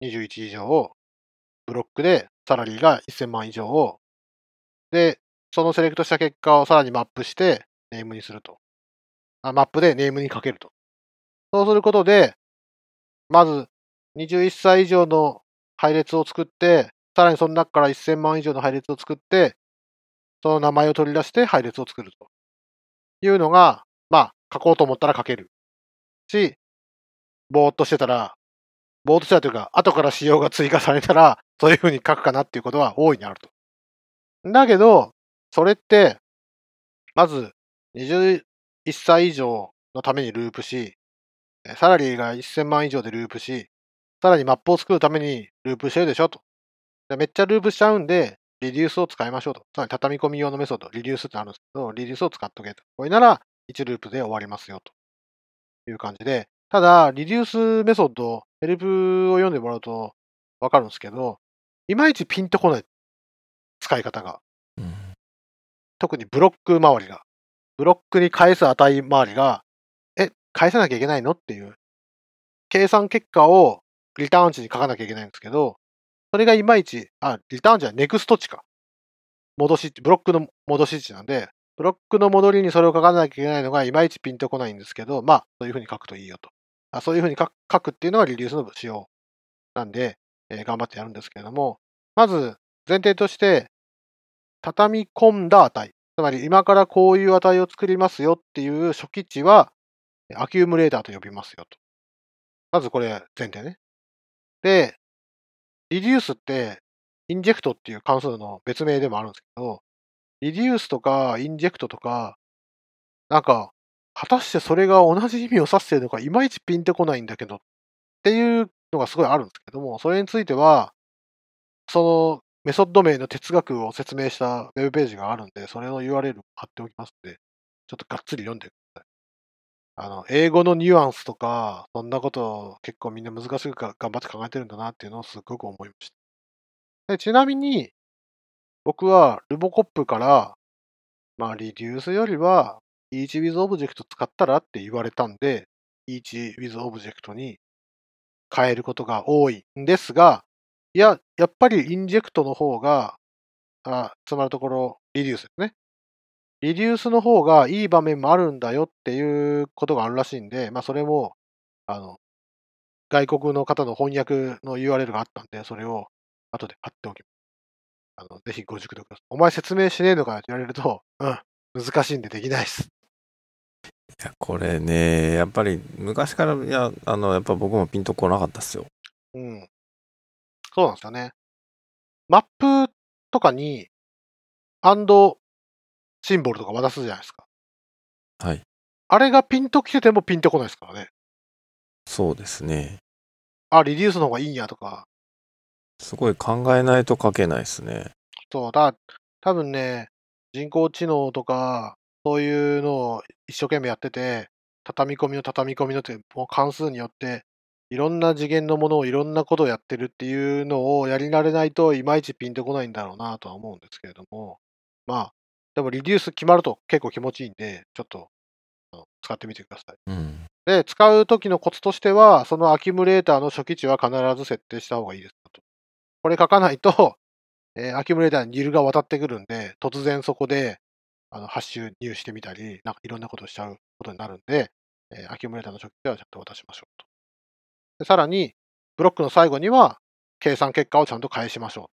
21以上を、ブロックで、サラリーが1000万以上を、で、そのセレクトした結果をさらにマップして、ネームにすると。マップでネームにかけると。そうすることで、まず、21歳以上の配列を作って、さらにその中から1000万以上の配列を作って、その名前を取り出して配列を作るというのが、まあ、書こうと思ったら書けるし、ぼーっとしてたら、ぼーっとしてたというか、後から仕様が追加されたら、そういうふうに書くかなっていうことは大いにあると。だけど、それって、まず、21歳以上のためにループし、サラリーが1000万以上でループし、さらにマップを作るためにループしてるでしょと。でめっちゃループしちゃうんで、リデュースを使いましょうと。つまり畳み込み用のメソッド、リデュースってあるんですけど、リデュースを使っとけと。これなら1ループで終わりますよという感じで、ただ、 reduce メソッド、ヘルプを読んでもらうとわかるんですけど、いまいちピンとこない使い方が。うん特にブロック周りが。ブロックに返す値周りが、え、返さなきゃいけないの？っていう。計算結果をリターン値に書かなきゃいけないんですけど、それがいまいち、あ、リターン値は next 値か。戻し、ブロックの戻し値なんで、ブロックの戻りにそれを書かなきゃいけないのがいまいちピンとこないんですけど、まあ、そういうふうに書くといいよと。あそういうふうに書くっていうのがリデュースの仕様なんで、えー頑張ってやるんですけれども、まず前提として、畳み込んだ値。つまり今からこういう値を作りますよっていう初期値は、アキュームレーターと呼びますよと。まずこれ前提ね。で、 reduce って、 inject っていう関数の別名でもあるんですけど、 reduce とか inject とか、なんか、果たしてそれが同じ意味を指しているのか、いまいちピンとこないんだけどっていうのがすごいあるんですけども、それについては、そのメソッド名の哲学を説明したウェブページがあるんで、それの URL を貼っておきますんで、ちょっとがっつり読んでください。あの、英語のニュアンスとか、そんなことを結構みんな難しく頑張って考えてるんだなっていうのをすごく思いました。でちなみに、僕はルボコップから、まあ、リデュースよりは、each with object 使ったらって言われたんで、each with object に変えることが多いんですが、いや、やっぱりインジェクトの方が、あつまるところ、リデュースですね。リデュースの方がいい場面もあるんだよっていうことがあるらしいんで、まあそれも、あの、外国の方の翻訳の URL があったんで、それを後で貼っておきます。あの、ぜひご熟読ください。お前説明しねえのかよって言われると、うん、難しいんでできないです。いやこれねやっぱり昔からいやあのやっぱ僕もピンとこなかったっすようん。そうなんですよね。マップとかに、アンドシンボルとか渡すじゃないですか。はいあれがピンと来ててもピンとこないですからね。そうですねあ、リデュースの方がいいんやとか。すごい考えないと書けないですねそう、だ、多分ね、人工知能とか、そういうのを一生懸命やってて、畳み込みの畳み込みのって、もう関数によって、いろんな次元のものをいろんなことをやってるっていうのをやり慣れないといまいちピンとこないんだろうなとは思うんですけれども、まあ、でもリデュース決まると結構気持ちいいんで、ちょっと使ってみてください。うんで、使う時のコツとしては、そのアキュムレーターの初期値は必ず設定した方がいいですよと。これ書かないと、えーアキュムレーターにニルが渡ってくるんで、突然そこであのハッシュ入してみたり、なんかいろんなことをしちゃうことになるんで、えーアキュムレーターの初期値はちゃんと渡しましょうと。でさらに、ブロックの最後には、計算結果をちゃんと返しましょ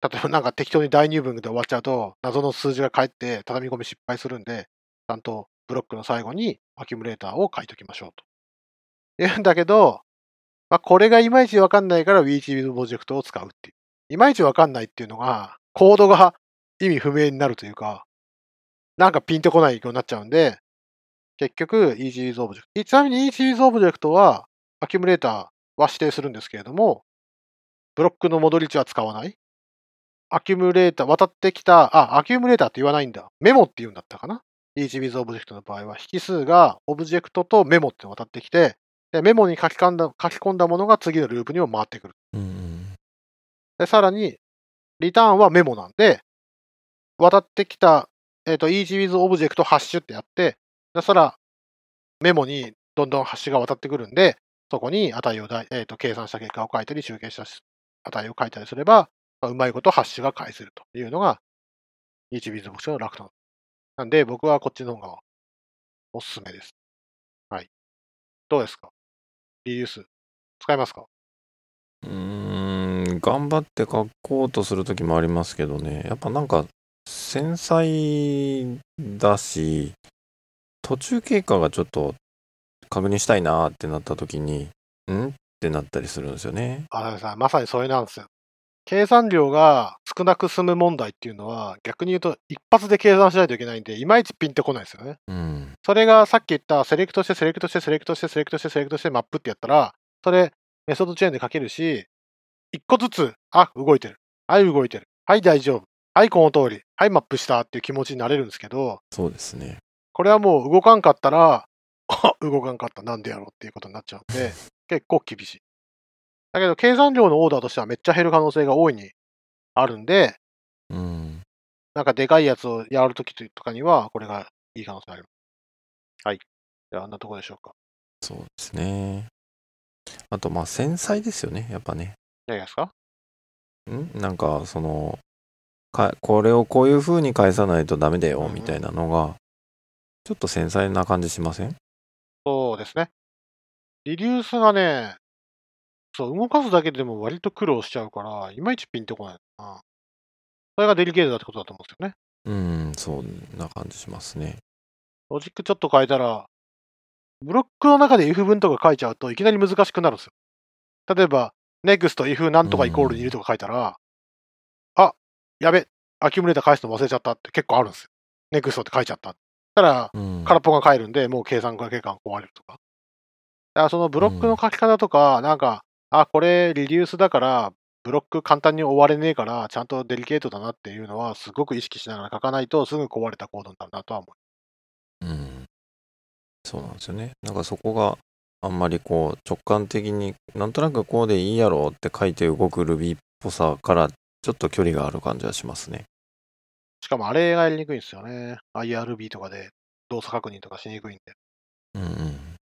うと。例えばなんか適当に大入分で終わっちゃうと、謎の数字が返って畳み込み失敗するんで、ちゃんとブロックの最後にアキュムレーターを書いときましょうと。言うんだけど、まあ、これがいまいちわかんないから WeChiBiz プロジェクトを使うっていう。いまいちわかんないっていうのが、コードが意味不明になるというか、なんかピンとこないようになっちゃうんで、結局 EasyWiz オブジェクト。ちなみに EasyWiz オブジェクトは、アキュムレーターは指定するんですけれども、ブロックの戻り値は使わない。 accumulator、渡ってきた、あ、 accumulator って言わないんだ。メモって言うんだったかな ?EasyWiz オブジェクトの場合は、引数がオブジェクトとメモって渡ってきて、でメモに書き込んだ書き込んだものが次のループにも回ってくる。うん。で、さらに、リターンはメモなんで、渡ってきた、えっ、と、EasyWiz オブジェクトハッシュってやって、で、そら、メモにどんどんハッシュが渡ってくるんで、そこに値をだ、えー、と計算した結果を書いたり、集計した値を書いたりすれば、まあうまいことハッシュが返せるというのが、EasyWiz オブジェクトの楽なの。なんで、僕はこっちの方がおすすめです。はい。どうですか？ reduce。使いますか？うーん、頑張って書こうとする時もありますけどね、やっぱなんか繊細だし、途中経過がちょっと確認したいなってなった時に、ん？ってなったりするんですよね。あのさ、まさにそれなんですよ。計算量が少なく済む問題っていうのは、逆に言うと一発で計算しないといけないんで、いまいちピンとこないですよね。うん。それがさっき言ったセレクトしてセレクトしてセレクトしてセレクトしてセレクトしてマップってやったら、それメソッドチェーンで書けるし、一個ずつ、あ、動いてる。はい、動いてる。はい、大丈夫。はい、この通り。はい、マップしたっていう気持ちになれるんですけど、そうですね。これはもう動かんかったら、あ、動かんかった。なんでやろうっていうことになっちゃうんで、結構厳しい。だけど、計算量のオーダーとしてはめっちゃ減る可能性が大いにあるんで、うん。なんかでかいやつをやるときとかには、これがいい可能性あります。はい。じゃあ、あんなとこでしょうか。そうですね。あと、まあ、繊細ですよね。やっぱね。何がですか？ん？なんか、その、かこれをこういう風に返さないとダメだよ、みたいなのが、ちょっと繊細な感じしません？そうですね。リデュースがね、そう、動かすだけでも割と苦労しちゃうから、いまいちピンとこないな。それがデリケートだってことだと思うんですよね。うん、そんな感じしますね。ロジックちょっと変えたら、ブロックの中で if 文とか書いちゃうといきなり難しくなるんですよ。例えば、next if なんとかイコールにいるとか書いたら、あ、やべ、アキュムレーター返すの忘れちゃったって結構あるんですよ。next って書いちゃった。たら、うん。空っぽが返るんで、もう計算が結果が壊れるとか。だからそのブロックの書き方とか、なんか、あ、これリデュースだから、ブロック簡単に終われねえから、ちゃんとデリケートだなっていうのは、すごく意識しながら書かないと、すぐ壊れたコードになるなとは思う。うん。そうなんですよね。なんかそこがあんまりこう直感的になんとなくこうでいいやろって書いて動く Ruby っぽさからちょっと距離がある感じはしますね。しかもあれがやりにくいんですよね。IRB とかで動作確認とかしにくいんで。うんうん。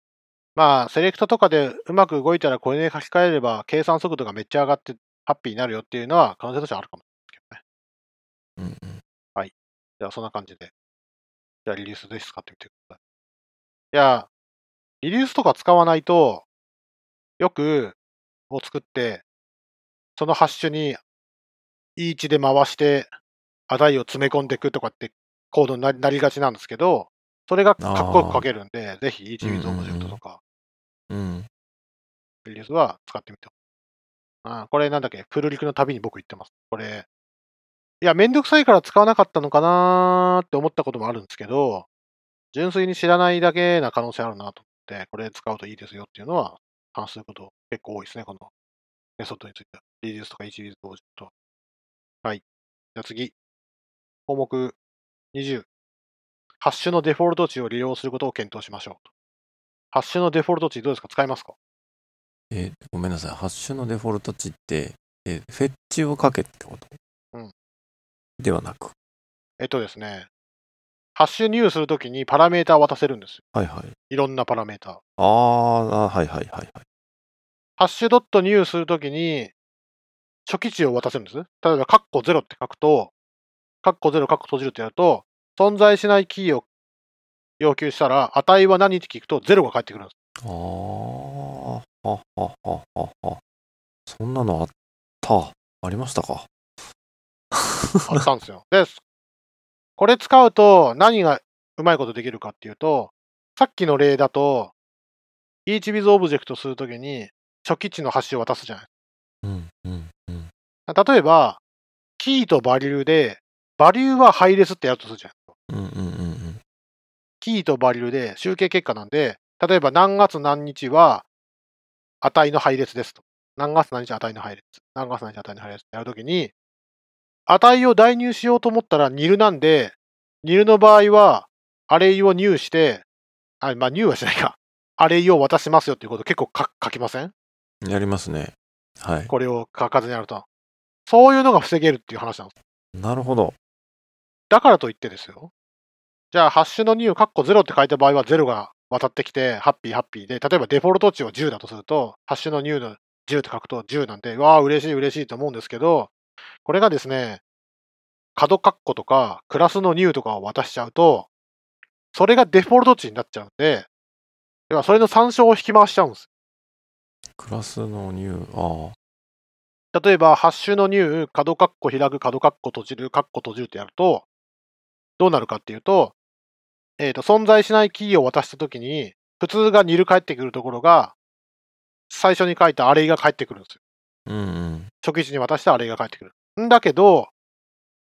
まあ、セレクトとかでうまく動いたらこれで書き換えれば計算速度がめっちゃ上がってハッピーになるよっていうのは可能性としてはあるかもしれないですけどね。うんうん。じゃあそんな感じで。じゃあリリースぜひ使ってみてください。いや、リリースとか使わないと、よくを作って、そのハッシュに E1 で回して値を詰め込んでいくとかってコードになりがちなんですけど、それがかっこよく書けるんで、ぜひ E1 with うんうんうん Object とか、うん。リリースは使ってみて。あこれなんだっけ、プルリクのたびに僕言ってます。これ、いや、めんどくさいから使わなかったのかなーって思ったこともあるんですけど、純粋に知らないだけな可能性あるなと思って、これ使うといいですよっていうのは、話すること結構多いですね、このメソッドについては。リリースとか1リーズオブジェクト。はい。じゃあ次。項目20。ハッシュのデフォルト値を利用することを検討しましょう。ハッシュのデフォルト値どうですか？使いますか？え、ごめんなさい。ハッシュのデフォルト値って、え、フェッチをかけってこと？うん。ではなく。えっとですね、ハッシュ入するときにパラメータを渡せるんですよ。はいはい。いろんなパラメータ。あーあ、はいはいはいはい。ハッシュドット入するときに、初期値を渡せるんです。例えば、カッコ0って書くと、カッコ0、カッコ閉じるってやると、存在しないキーを要求したら、値は何って聞くと0が返ってくるんです。ああ、ははははは。そんなのあった。ありましたか？あったんですよ。で、これ使うと何がうまいことできるかっていうと、さっきの例だと、each with object するときに、初期値のハッシュを渡すじゃない。うん。うん。うん。例えば、キーとバリューで、バリューは配列ってやるとするじゃん。うん。うん。うん。キーとバリューで集計結果なんで、例えば何月何日は値の配列ですと。何月何日値の配列。何月何日値の配列ってやるときに、値を代入しようと思ったら nil なんで、nil の場合は、アレイを入して、あ、まあ入はしないか。アレイを渡しますよっていうこと結構か書きません？やりますね。はい。これを書かずにやると。そういうのが防げるっていう話なんです。なるほど。だからといってですよ。じゃあ、ハッシュの入、カッコ0って書いた場合は0が渡ってきて、ハッピーハッピーで、例えばデフォルト値を10だとすると、ハッシュの入の10って書くと10なんで、わあ、嬉しい嬉しいと思うんですけど、これがですね、角カッコとか、クラスの入とかを渡しちゃうと、それがデフォルト値になっちゃうんで、要はそれの参照を引き回しちゃうんです。クラスのニュー、あ例えば、ハッシュの入、角カッコ開く、角カッコ閉じる、カッコ閉じるってやると、どうなるかっていうと、えっ、と、存在しないキーを渡したときに、普通が nil 返ってくるところが、最初に書いたアレイが返ってくるんですよ。あ。うん。うん。初期値に渡したアレイが返ってくる。んだけど、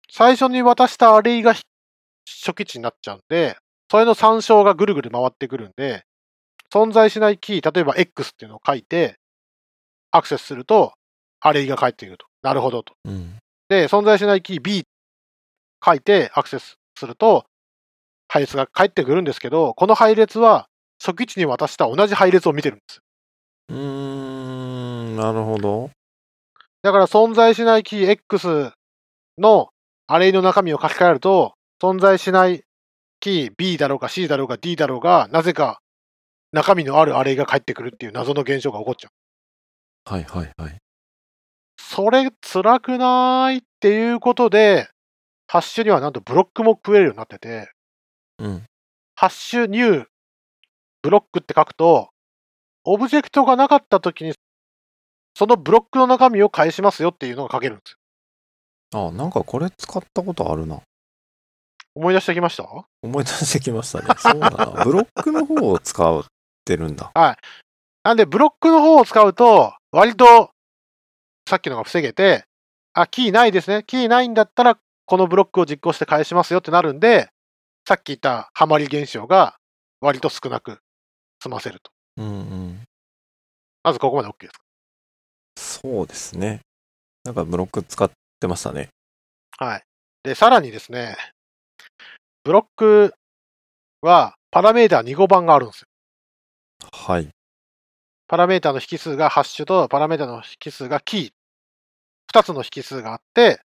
最初に渡したアレイがひ初期値になっちゃうんで、それの参照がぐるぐる回ってくるんで、存在しないキー、例えば X っていうのを書いて、アクセスすると、アレイが返ってくると。なるほどと。うん。で、存在しないキー B 書いてアクセスすると、配列が返ってくるんですけど、この配列は初期値に渡した同じ配列を見てるんです。うーん。なるほど。だから存在しないキー X のアレイの中身を書き換えると、存在しないキー B だろうか C だろうか D だろうが、なぜか中身のあるアレイが返ってくるっていう謎の現象が起こっちゃう。はいはいはい。それ辛くないっていうことで、ハッシュにはなんとブロックも食えるようになってて、うん。Hash new block って書くと、オブジェクトがなかったときに、そのブロックの中身を返しますよっていうのが書けるんですよ。あ、なんかこれ使ったことあるな。思い出してきました？思い出してきましたね。そうだな。ブロックの方を使ってるんだ。なんで、ブロックの方を使うと、割と、さっきのが防げて、あ、キーないですね。キーないんだったら、このブロックを実行して返しますよってなるんで、さっき言ったハマり現象が割と少なく済ませると。うんうん。まずここまで OK ですか？そうですね。なんかブロック使ってましたね。はい。で、さらにですね、ブロックはパラメータ2個版があるんですよ。はい。パラメータの引数がハッシュとパラメータの引数がキー。二つの引数があって、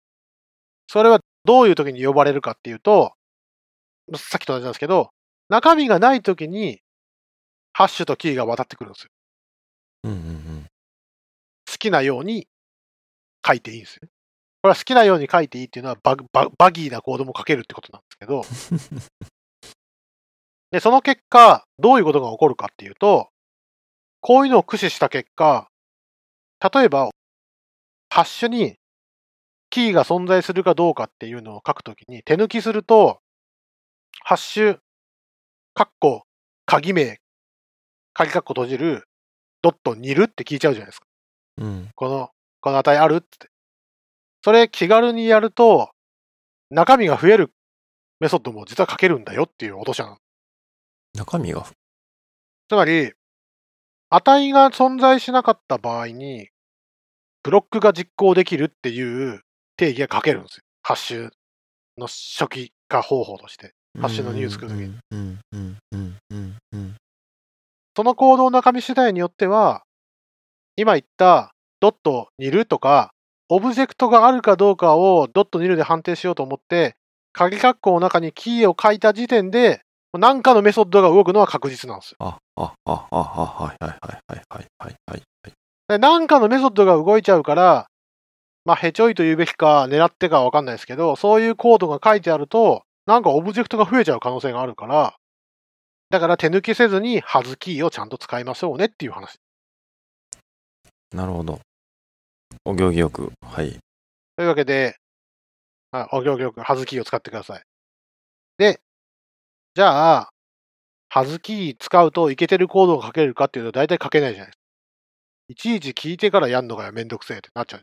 それはどういう時に呼ばれるかっていうと、さっきと同じなんですけど、中身がない時に、ハッシュとキーが渡ってくるんですよ。うんうんうん。好きなように書いていいんですよ。これは好きなように書いていいっていうのはバグババギーなコードも書けるってことなんですけど、で、その結果、どういうことが起こるかっていうと、こういうのを駆使した結果、例えば、ハッシュにキーが存在するかどうかっていうのを書くときに手抜きすると、ハッシュ、カッコ、鍵名、鍵カッコ閉じる、ドット煮るって聞いちゃうじゃないですか。うん。この、この値あるって。それ気軽にやると、中身が増えるメソッドも実は書けるんだよっていう落とし穴。中身が、つまり、値が存在しなかった場合に、ブロックが実行できるっていう定義が書けるんですよ。ハッシュの初期化方法として。ハッシュのニュース作るときに。そのコードの中身次第によっては、今言ったドット煮るとか、オブジェクトがあるかどうかをドット煮るで判定しようと思って、鍵括弧の中にキーを書いた時点で、何かのメソッドが動くのは確実なんですよ。あ、あ、あ、あ、あ、はいはいはいはいはいはいはい。で何かのメソッドが動いちゃうから、まあ、へちょいと言うべきか、狙ってかわかんないですけど、そういうコードが書いてあると、なんかオブジェクトが増えちゃう可能性があるから、だから手抜きせずに、ハズキーをちゃんと使いましょうねっていう話。なるほど。お行儀よく。はい。というわけで、あお行儀よくハズキーを使ってください。で、じゃあ、ハズキー使うといけてるコードが書けるかっていうと大体書けないじゃないですか。いちいち聞いてからやんのがめんどくせえってなっちゃう。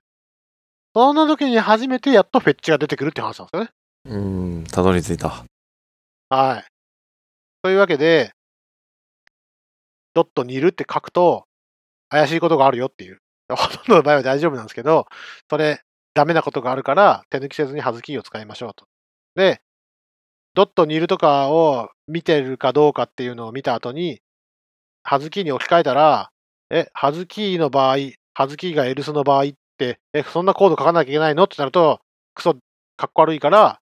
そんな時に初めてやっとフェッチが出てくるって話なんですよね。うーん、たどり着いた。はい。というわけで、ドットにいるって書くと、怪しいことがあるよっていう。ほとんどの場合は大丈夫なんですけど、それ、ダメなことがあるから、手抜きせずにハズキーを使いましょうと。で、ドットにいるとかを見てるかどうかっていうのを見た後に、ハズキーに置き換えたら、え、ハズキーの場合、ハズキーがエルスの場合って、え、そんなコード書かなきゃいけないの？ってなると、クソ、かっこ悪いから、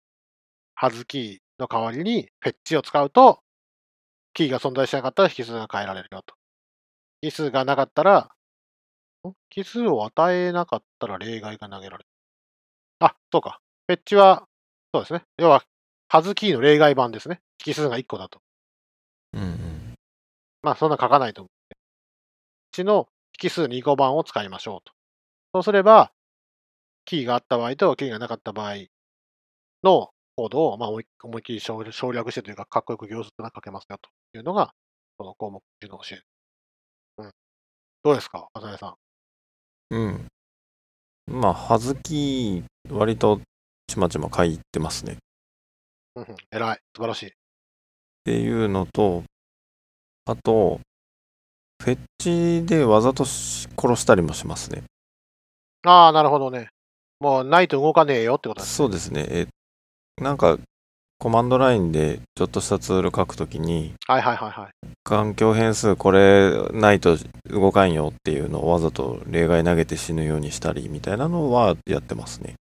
ハズキーの代わりにフェッチを使うと、キーが存在しなかったら引数が変えられるよと。引数がなかったら、ん？引数を与えなかったら例外が投げられる。あ、そうか。フェッチは、そうですね。要は、ハズキーの例外版ですね。引数が1個だと。うんうん。まあ、そんな書かないと思う。うちの引数2個版を使いましょうと。そうすれば、キーがあった場合とキーがなかった場合のコードを、まあ、思いっきり省省略してというか、かっこよく行数なく書けますよというのが、この項目1の教え。うん。どうですか、渡辺さん。うん。まあ、はずき、割とちまちま書いてますね。うんうん、偉い。素晴らしい。っていうのと、あと、フェッチでわざとし殺したりもしますね。ああ、なるほどね。もうないと動かねえよってことです。そうですね。え、なんか、コマンドラインでちょっとしたツール書くときに、はいはいはいはい。環境変数これないと動かんよっていうのをわざと例外投げて死ぬようにしたりみたいなのはやってますね。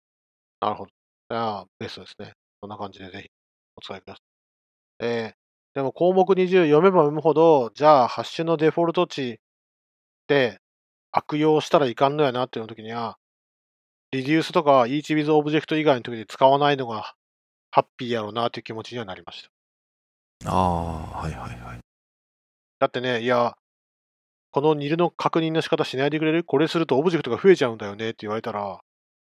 なるほど。じゃあ、ベストですね。そんな感じでぜひお使いください。えー、でも項目20読めば読むほど、じゃあ、ハッシュのデフォルト値で悪用したらいかんのやなっていう時には、リデュースとか each with object 以外の時に使わないのがハッピーやろうなという気持ちにはなりました。ああ、はいはいはい。だってね、いや、このニルの確認の仕方しないでくれる？これするとオブジェクトが増えちゃうんだよねって言われたら、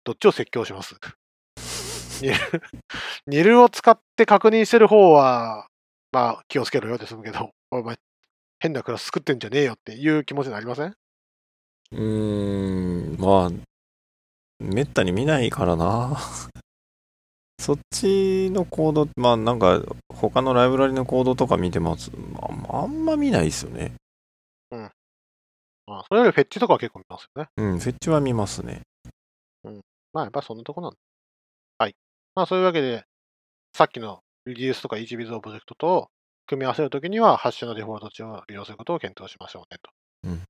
どっちを説教します？ニル、ニルを使って確認してる方は、まあ気をつけろよって済むけど、お前変なクラス作ってんじゃねえよっていう気持ちになりません？うーん、まあ、めったに見ないからな。そっちのコード、まあなんか、他のライブラリのコードとか見てます。まあ、あんま見ないですよね。まあそれよりフェッチとかは結構見ますよね。うん、フェッチは見ますね。まあやっぱりそんなとこなんだ。はい。まあそういうわけで、さっきの reduce とか each with object と組み合わせるときには、ハッシュのデフォルト値を利用することを検討しましょうね、と。うん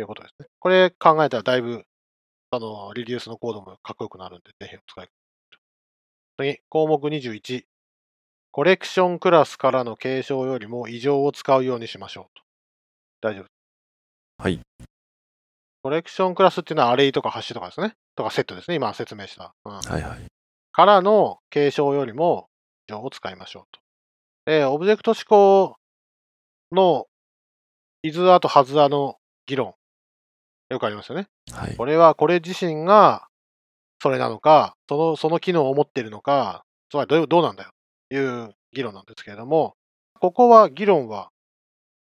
いうことですね。これ考えたらだいぶ、あの、リデュースのコードもかっこよくなるんで、ぜひお使いください。次、項目21。コレクションクラスからの継承よりも異常を使うようにしましょうと。大丈夫。はい。コレクションクラスっていうのはアレイとかハッシュとかですね。とかセットですね。今説明した。うん。はいはい。からの継承よりも異常を使いましょうと。で、オブジェクト指向の is アと has アの議論。よくありますよね。はい。これはこれ自身がそれなのか、その、その機能を持っているのか、つまりどうどうなんだよという議論なんですけれども、ここは議論は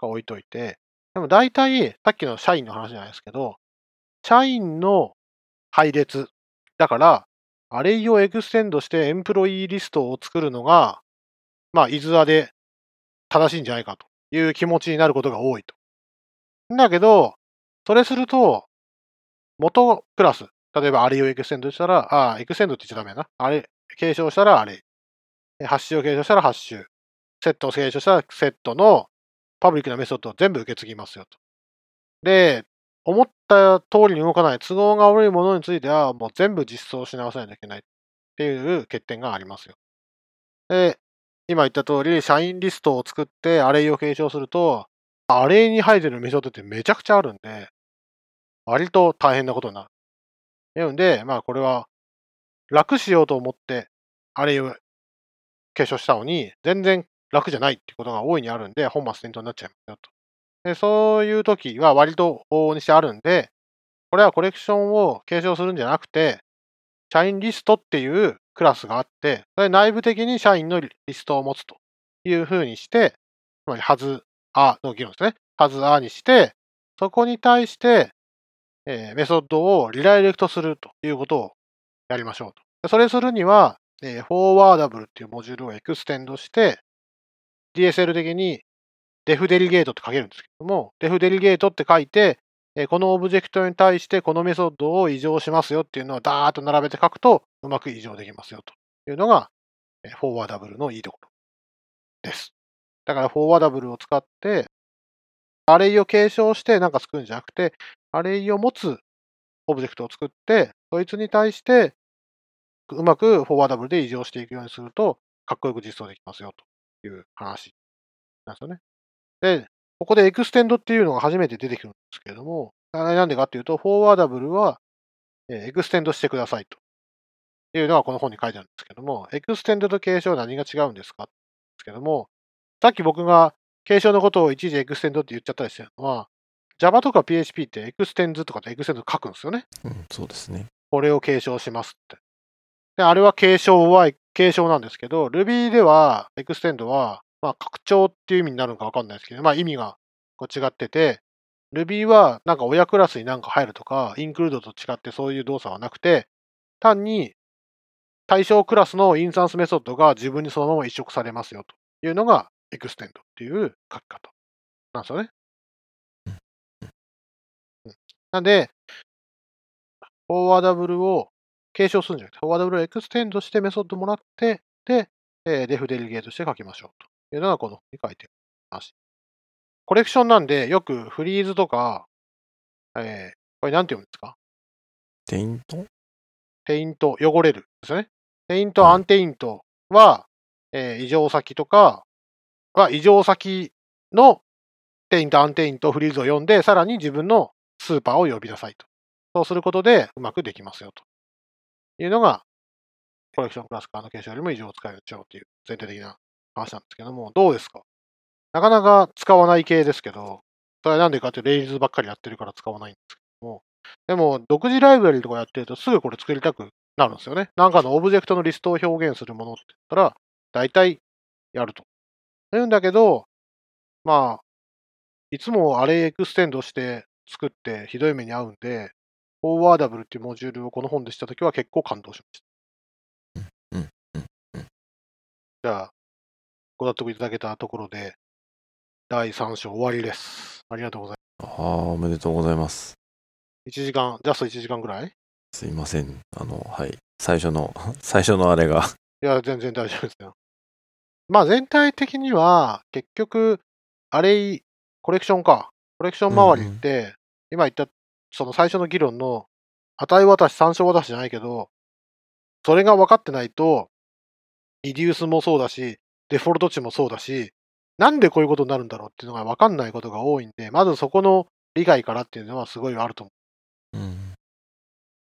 置いといて、でも大体、さっきの社員の話じゃないですけど、社員の配列。だから、 Array を extend して employee list を作るのが、まあ、 is a で正しいんじゃないかという気持ちになることが多いと。だけど、それすると、元クラス、例えば Array を extend したら、ああ、 extend って言っちゃダメやな。あれ、継承したらアレイ。ハッシュを継承したらハッシュ。セットを継承したらセットのパブリックなメソッドを全部受け継ぎますよと。で、思った通りに動かない都合が悪いものについては、もう全部実装し直さないといけないっていう欠点がありますよ。で、今言った通り、社員リストを作ってアレイを継承すると、アレイに入ってるメソッドってめちゃくちゃあるんで、割と大変なことになる。なので、まあこれは楽しようと思ってアレイを継承したのに、全然楽じゃないってことが大いにあるんで、本末転倒になっちゃいますよと。で、そういう時は割と往々にしてあるんで、これはコレクションを継承するんじゃなくて、社員リストっていうクラスがあって、それ内部的に社員のリストを持つというふうにして、つまり、はず、あの議論ですね。はず、あにして、そこに対して、えーメソッドをリダイレクトするということをやりましょうと。それするには、えー、 Forwardable っていうモジュールを extend して、DSL 的に def デリゲートって書けるんですけども、def デリゲートって書いて、えーこのオブジェクトに対してこのメソッドを委譲しますよっていうのをダーッと並べて書くと、うまく委譲できますよというのが、えー Forwardable のいいところです。だから、 Forwardable を使って、 Array を継承してなんか作るんじゃなくて、 Array を持つオブジェクトを作って、そいつに対して、うまく Forwardable で委譲していくようにすると、かっこよく実装できますよという話。なんですよね。で、ここで extend っていうのが初めて出てくるんですけれども、なんでかっていうと、 Forwardable は extend してくださいと。いうのがこの本に書いてあるんですけども、 extend と継承は何が違うんですか？ですけども、さっき僕が継承のことを一時 extend って言っちゃったりしてるのは、Java とか PHP って extends とかって extend 書くんですよね。うん、そうですね。これを継承しますって。で、あれは継承は継承なんですけど、Ruby では extend は、まあ、拡張っていう意味になるのかわかんないですけど、まあ意味がこう違ってて、Ruby はなんか親クラスになんか入るとか、 include と違ってそういう動作はなくて、単に対象クラスのインスタンスメソッドが自分にそのまま移植されますよというのが extend っていう書き方なんですよね。うんなんで、 Forwardable を継承するんじゃなくて、 Forwardable を extend してメソッドもらって、で、えー def delegate して書きましょうと。いうのがこの本に書いてます。コレクションなんで、よく freeze とか、えーこれなんて読むんですか？テイント？テイント、汚れるですよね。テイント、はいアンテイントは、えー異常先とかは異常先のテイント、アンテイント、フリーズを読んで、さらに自分のスーパーを呼びなさいと。そうすることでうまくできますよというのが、コレクションクラスカーの継承よりも異常を使えるでしょうという前提的な話なんですけども、どうですか？なかなか使わない系ですけど、それはなんでかって、 Rails ばっかりやってるから使わないんですけども、でも、独自ライブラリとかやってると、すぐこれ作りたくなるんですよね。なんかのオブジェクトのリストを表現するものって言ったら、大体やると。言うんだけど、まあ、いつも Array extend して作ってひどい目に遭うんで、 Forwardable っていうモジュールをこの本で知ったときは結構感動しました。うんうんうんじゃあ、ご納得いただけたところで、第3章終わりです。ありがとうございまああ、おめでとうございます。す。1時間、ジャスト1時間ぐらい？いすいません。あの、はい。最初の、最初のあれが。や、全然大丈夫ですよ。まあ全体的には、結局、アレイ、コレクションか。コレクション周りって、今言った、その最初の議論の、値渡し、参照渡しじゃないけど、それが分かってないと、リデュースもそうだし、デフォルト値もそうだし、なんでこういうことになるんだろうっていうのが分かんないことが多いんで、まずそこの理解からっていうのはすごいあると思う。うん。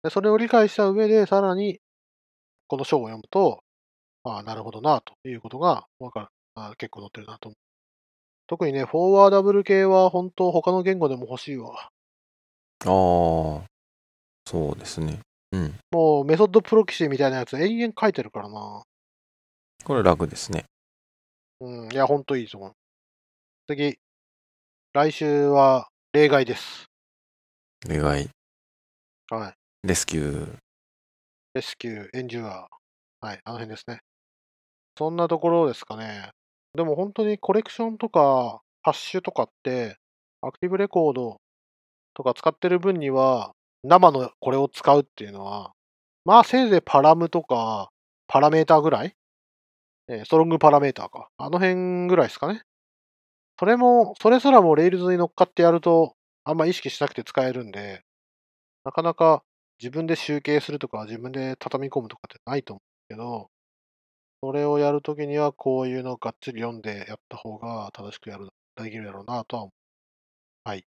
でそれを理解した上で、さらに、この章を読むと、ああ、なるほどな、ということがわかる。ああ結構載ってるなと思う。特にね、フォーワーダブル系は本当他の言語でも欲しいわ。ああ、そうですね。うん。もうメソッドプロキシみたいなやつ延々書いてるからな。これ楽ですね。うん、いや、本当いいと思う。次。来週は例外です。例外、はい。レスキュー。レスキュー、エンジュアー。はい、あの辺ですね。そんなところですかね。でも本当にコレクションとか、ハッシュとかって、アクティブレコードとか使ってる分には、生のこれを使うっていうのは、まあせいぜいパラムとか、パラメーターぐらい？えストロングパラメーターか。あの辺ぐらいですかね。それも、それすらも Rails に乗っかってやると、あんま意識しなくて使えるんで、なかなか自分で集計するとか、自分で畳み込むとかってないと思うけど、それをやるときにはこういうのをがっつり読んでやった方が正しくやる、できるだろうなとは思う。はい。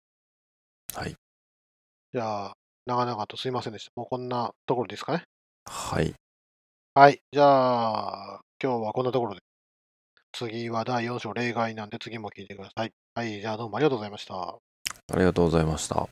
はい。じゃあ、長々とすいませんでした。もうこんなところですかね。はい。はい。じゃあ、今日はこんなところで。次は第4章例外なんで次も聞いてください。はい。じゃあどうもありがとうございました。ありがとうございました。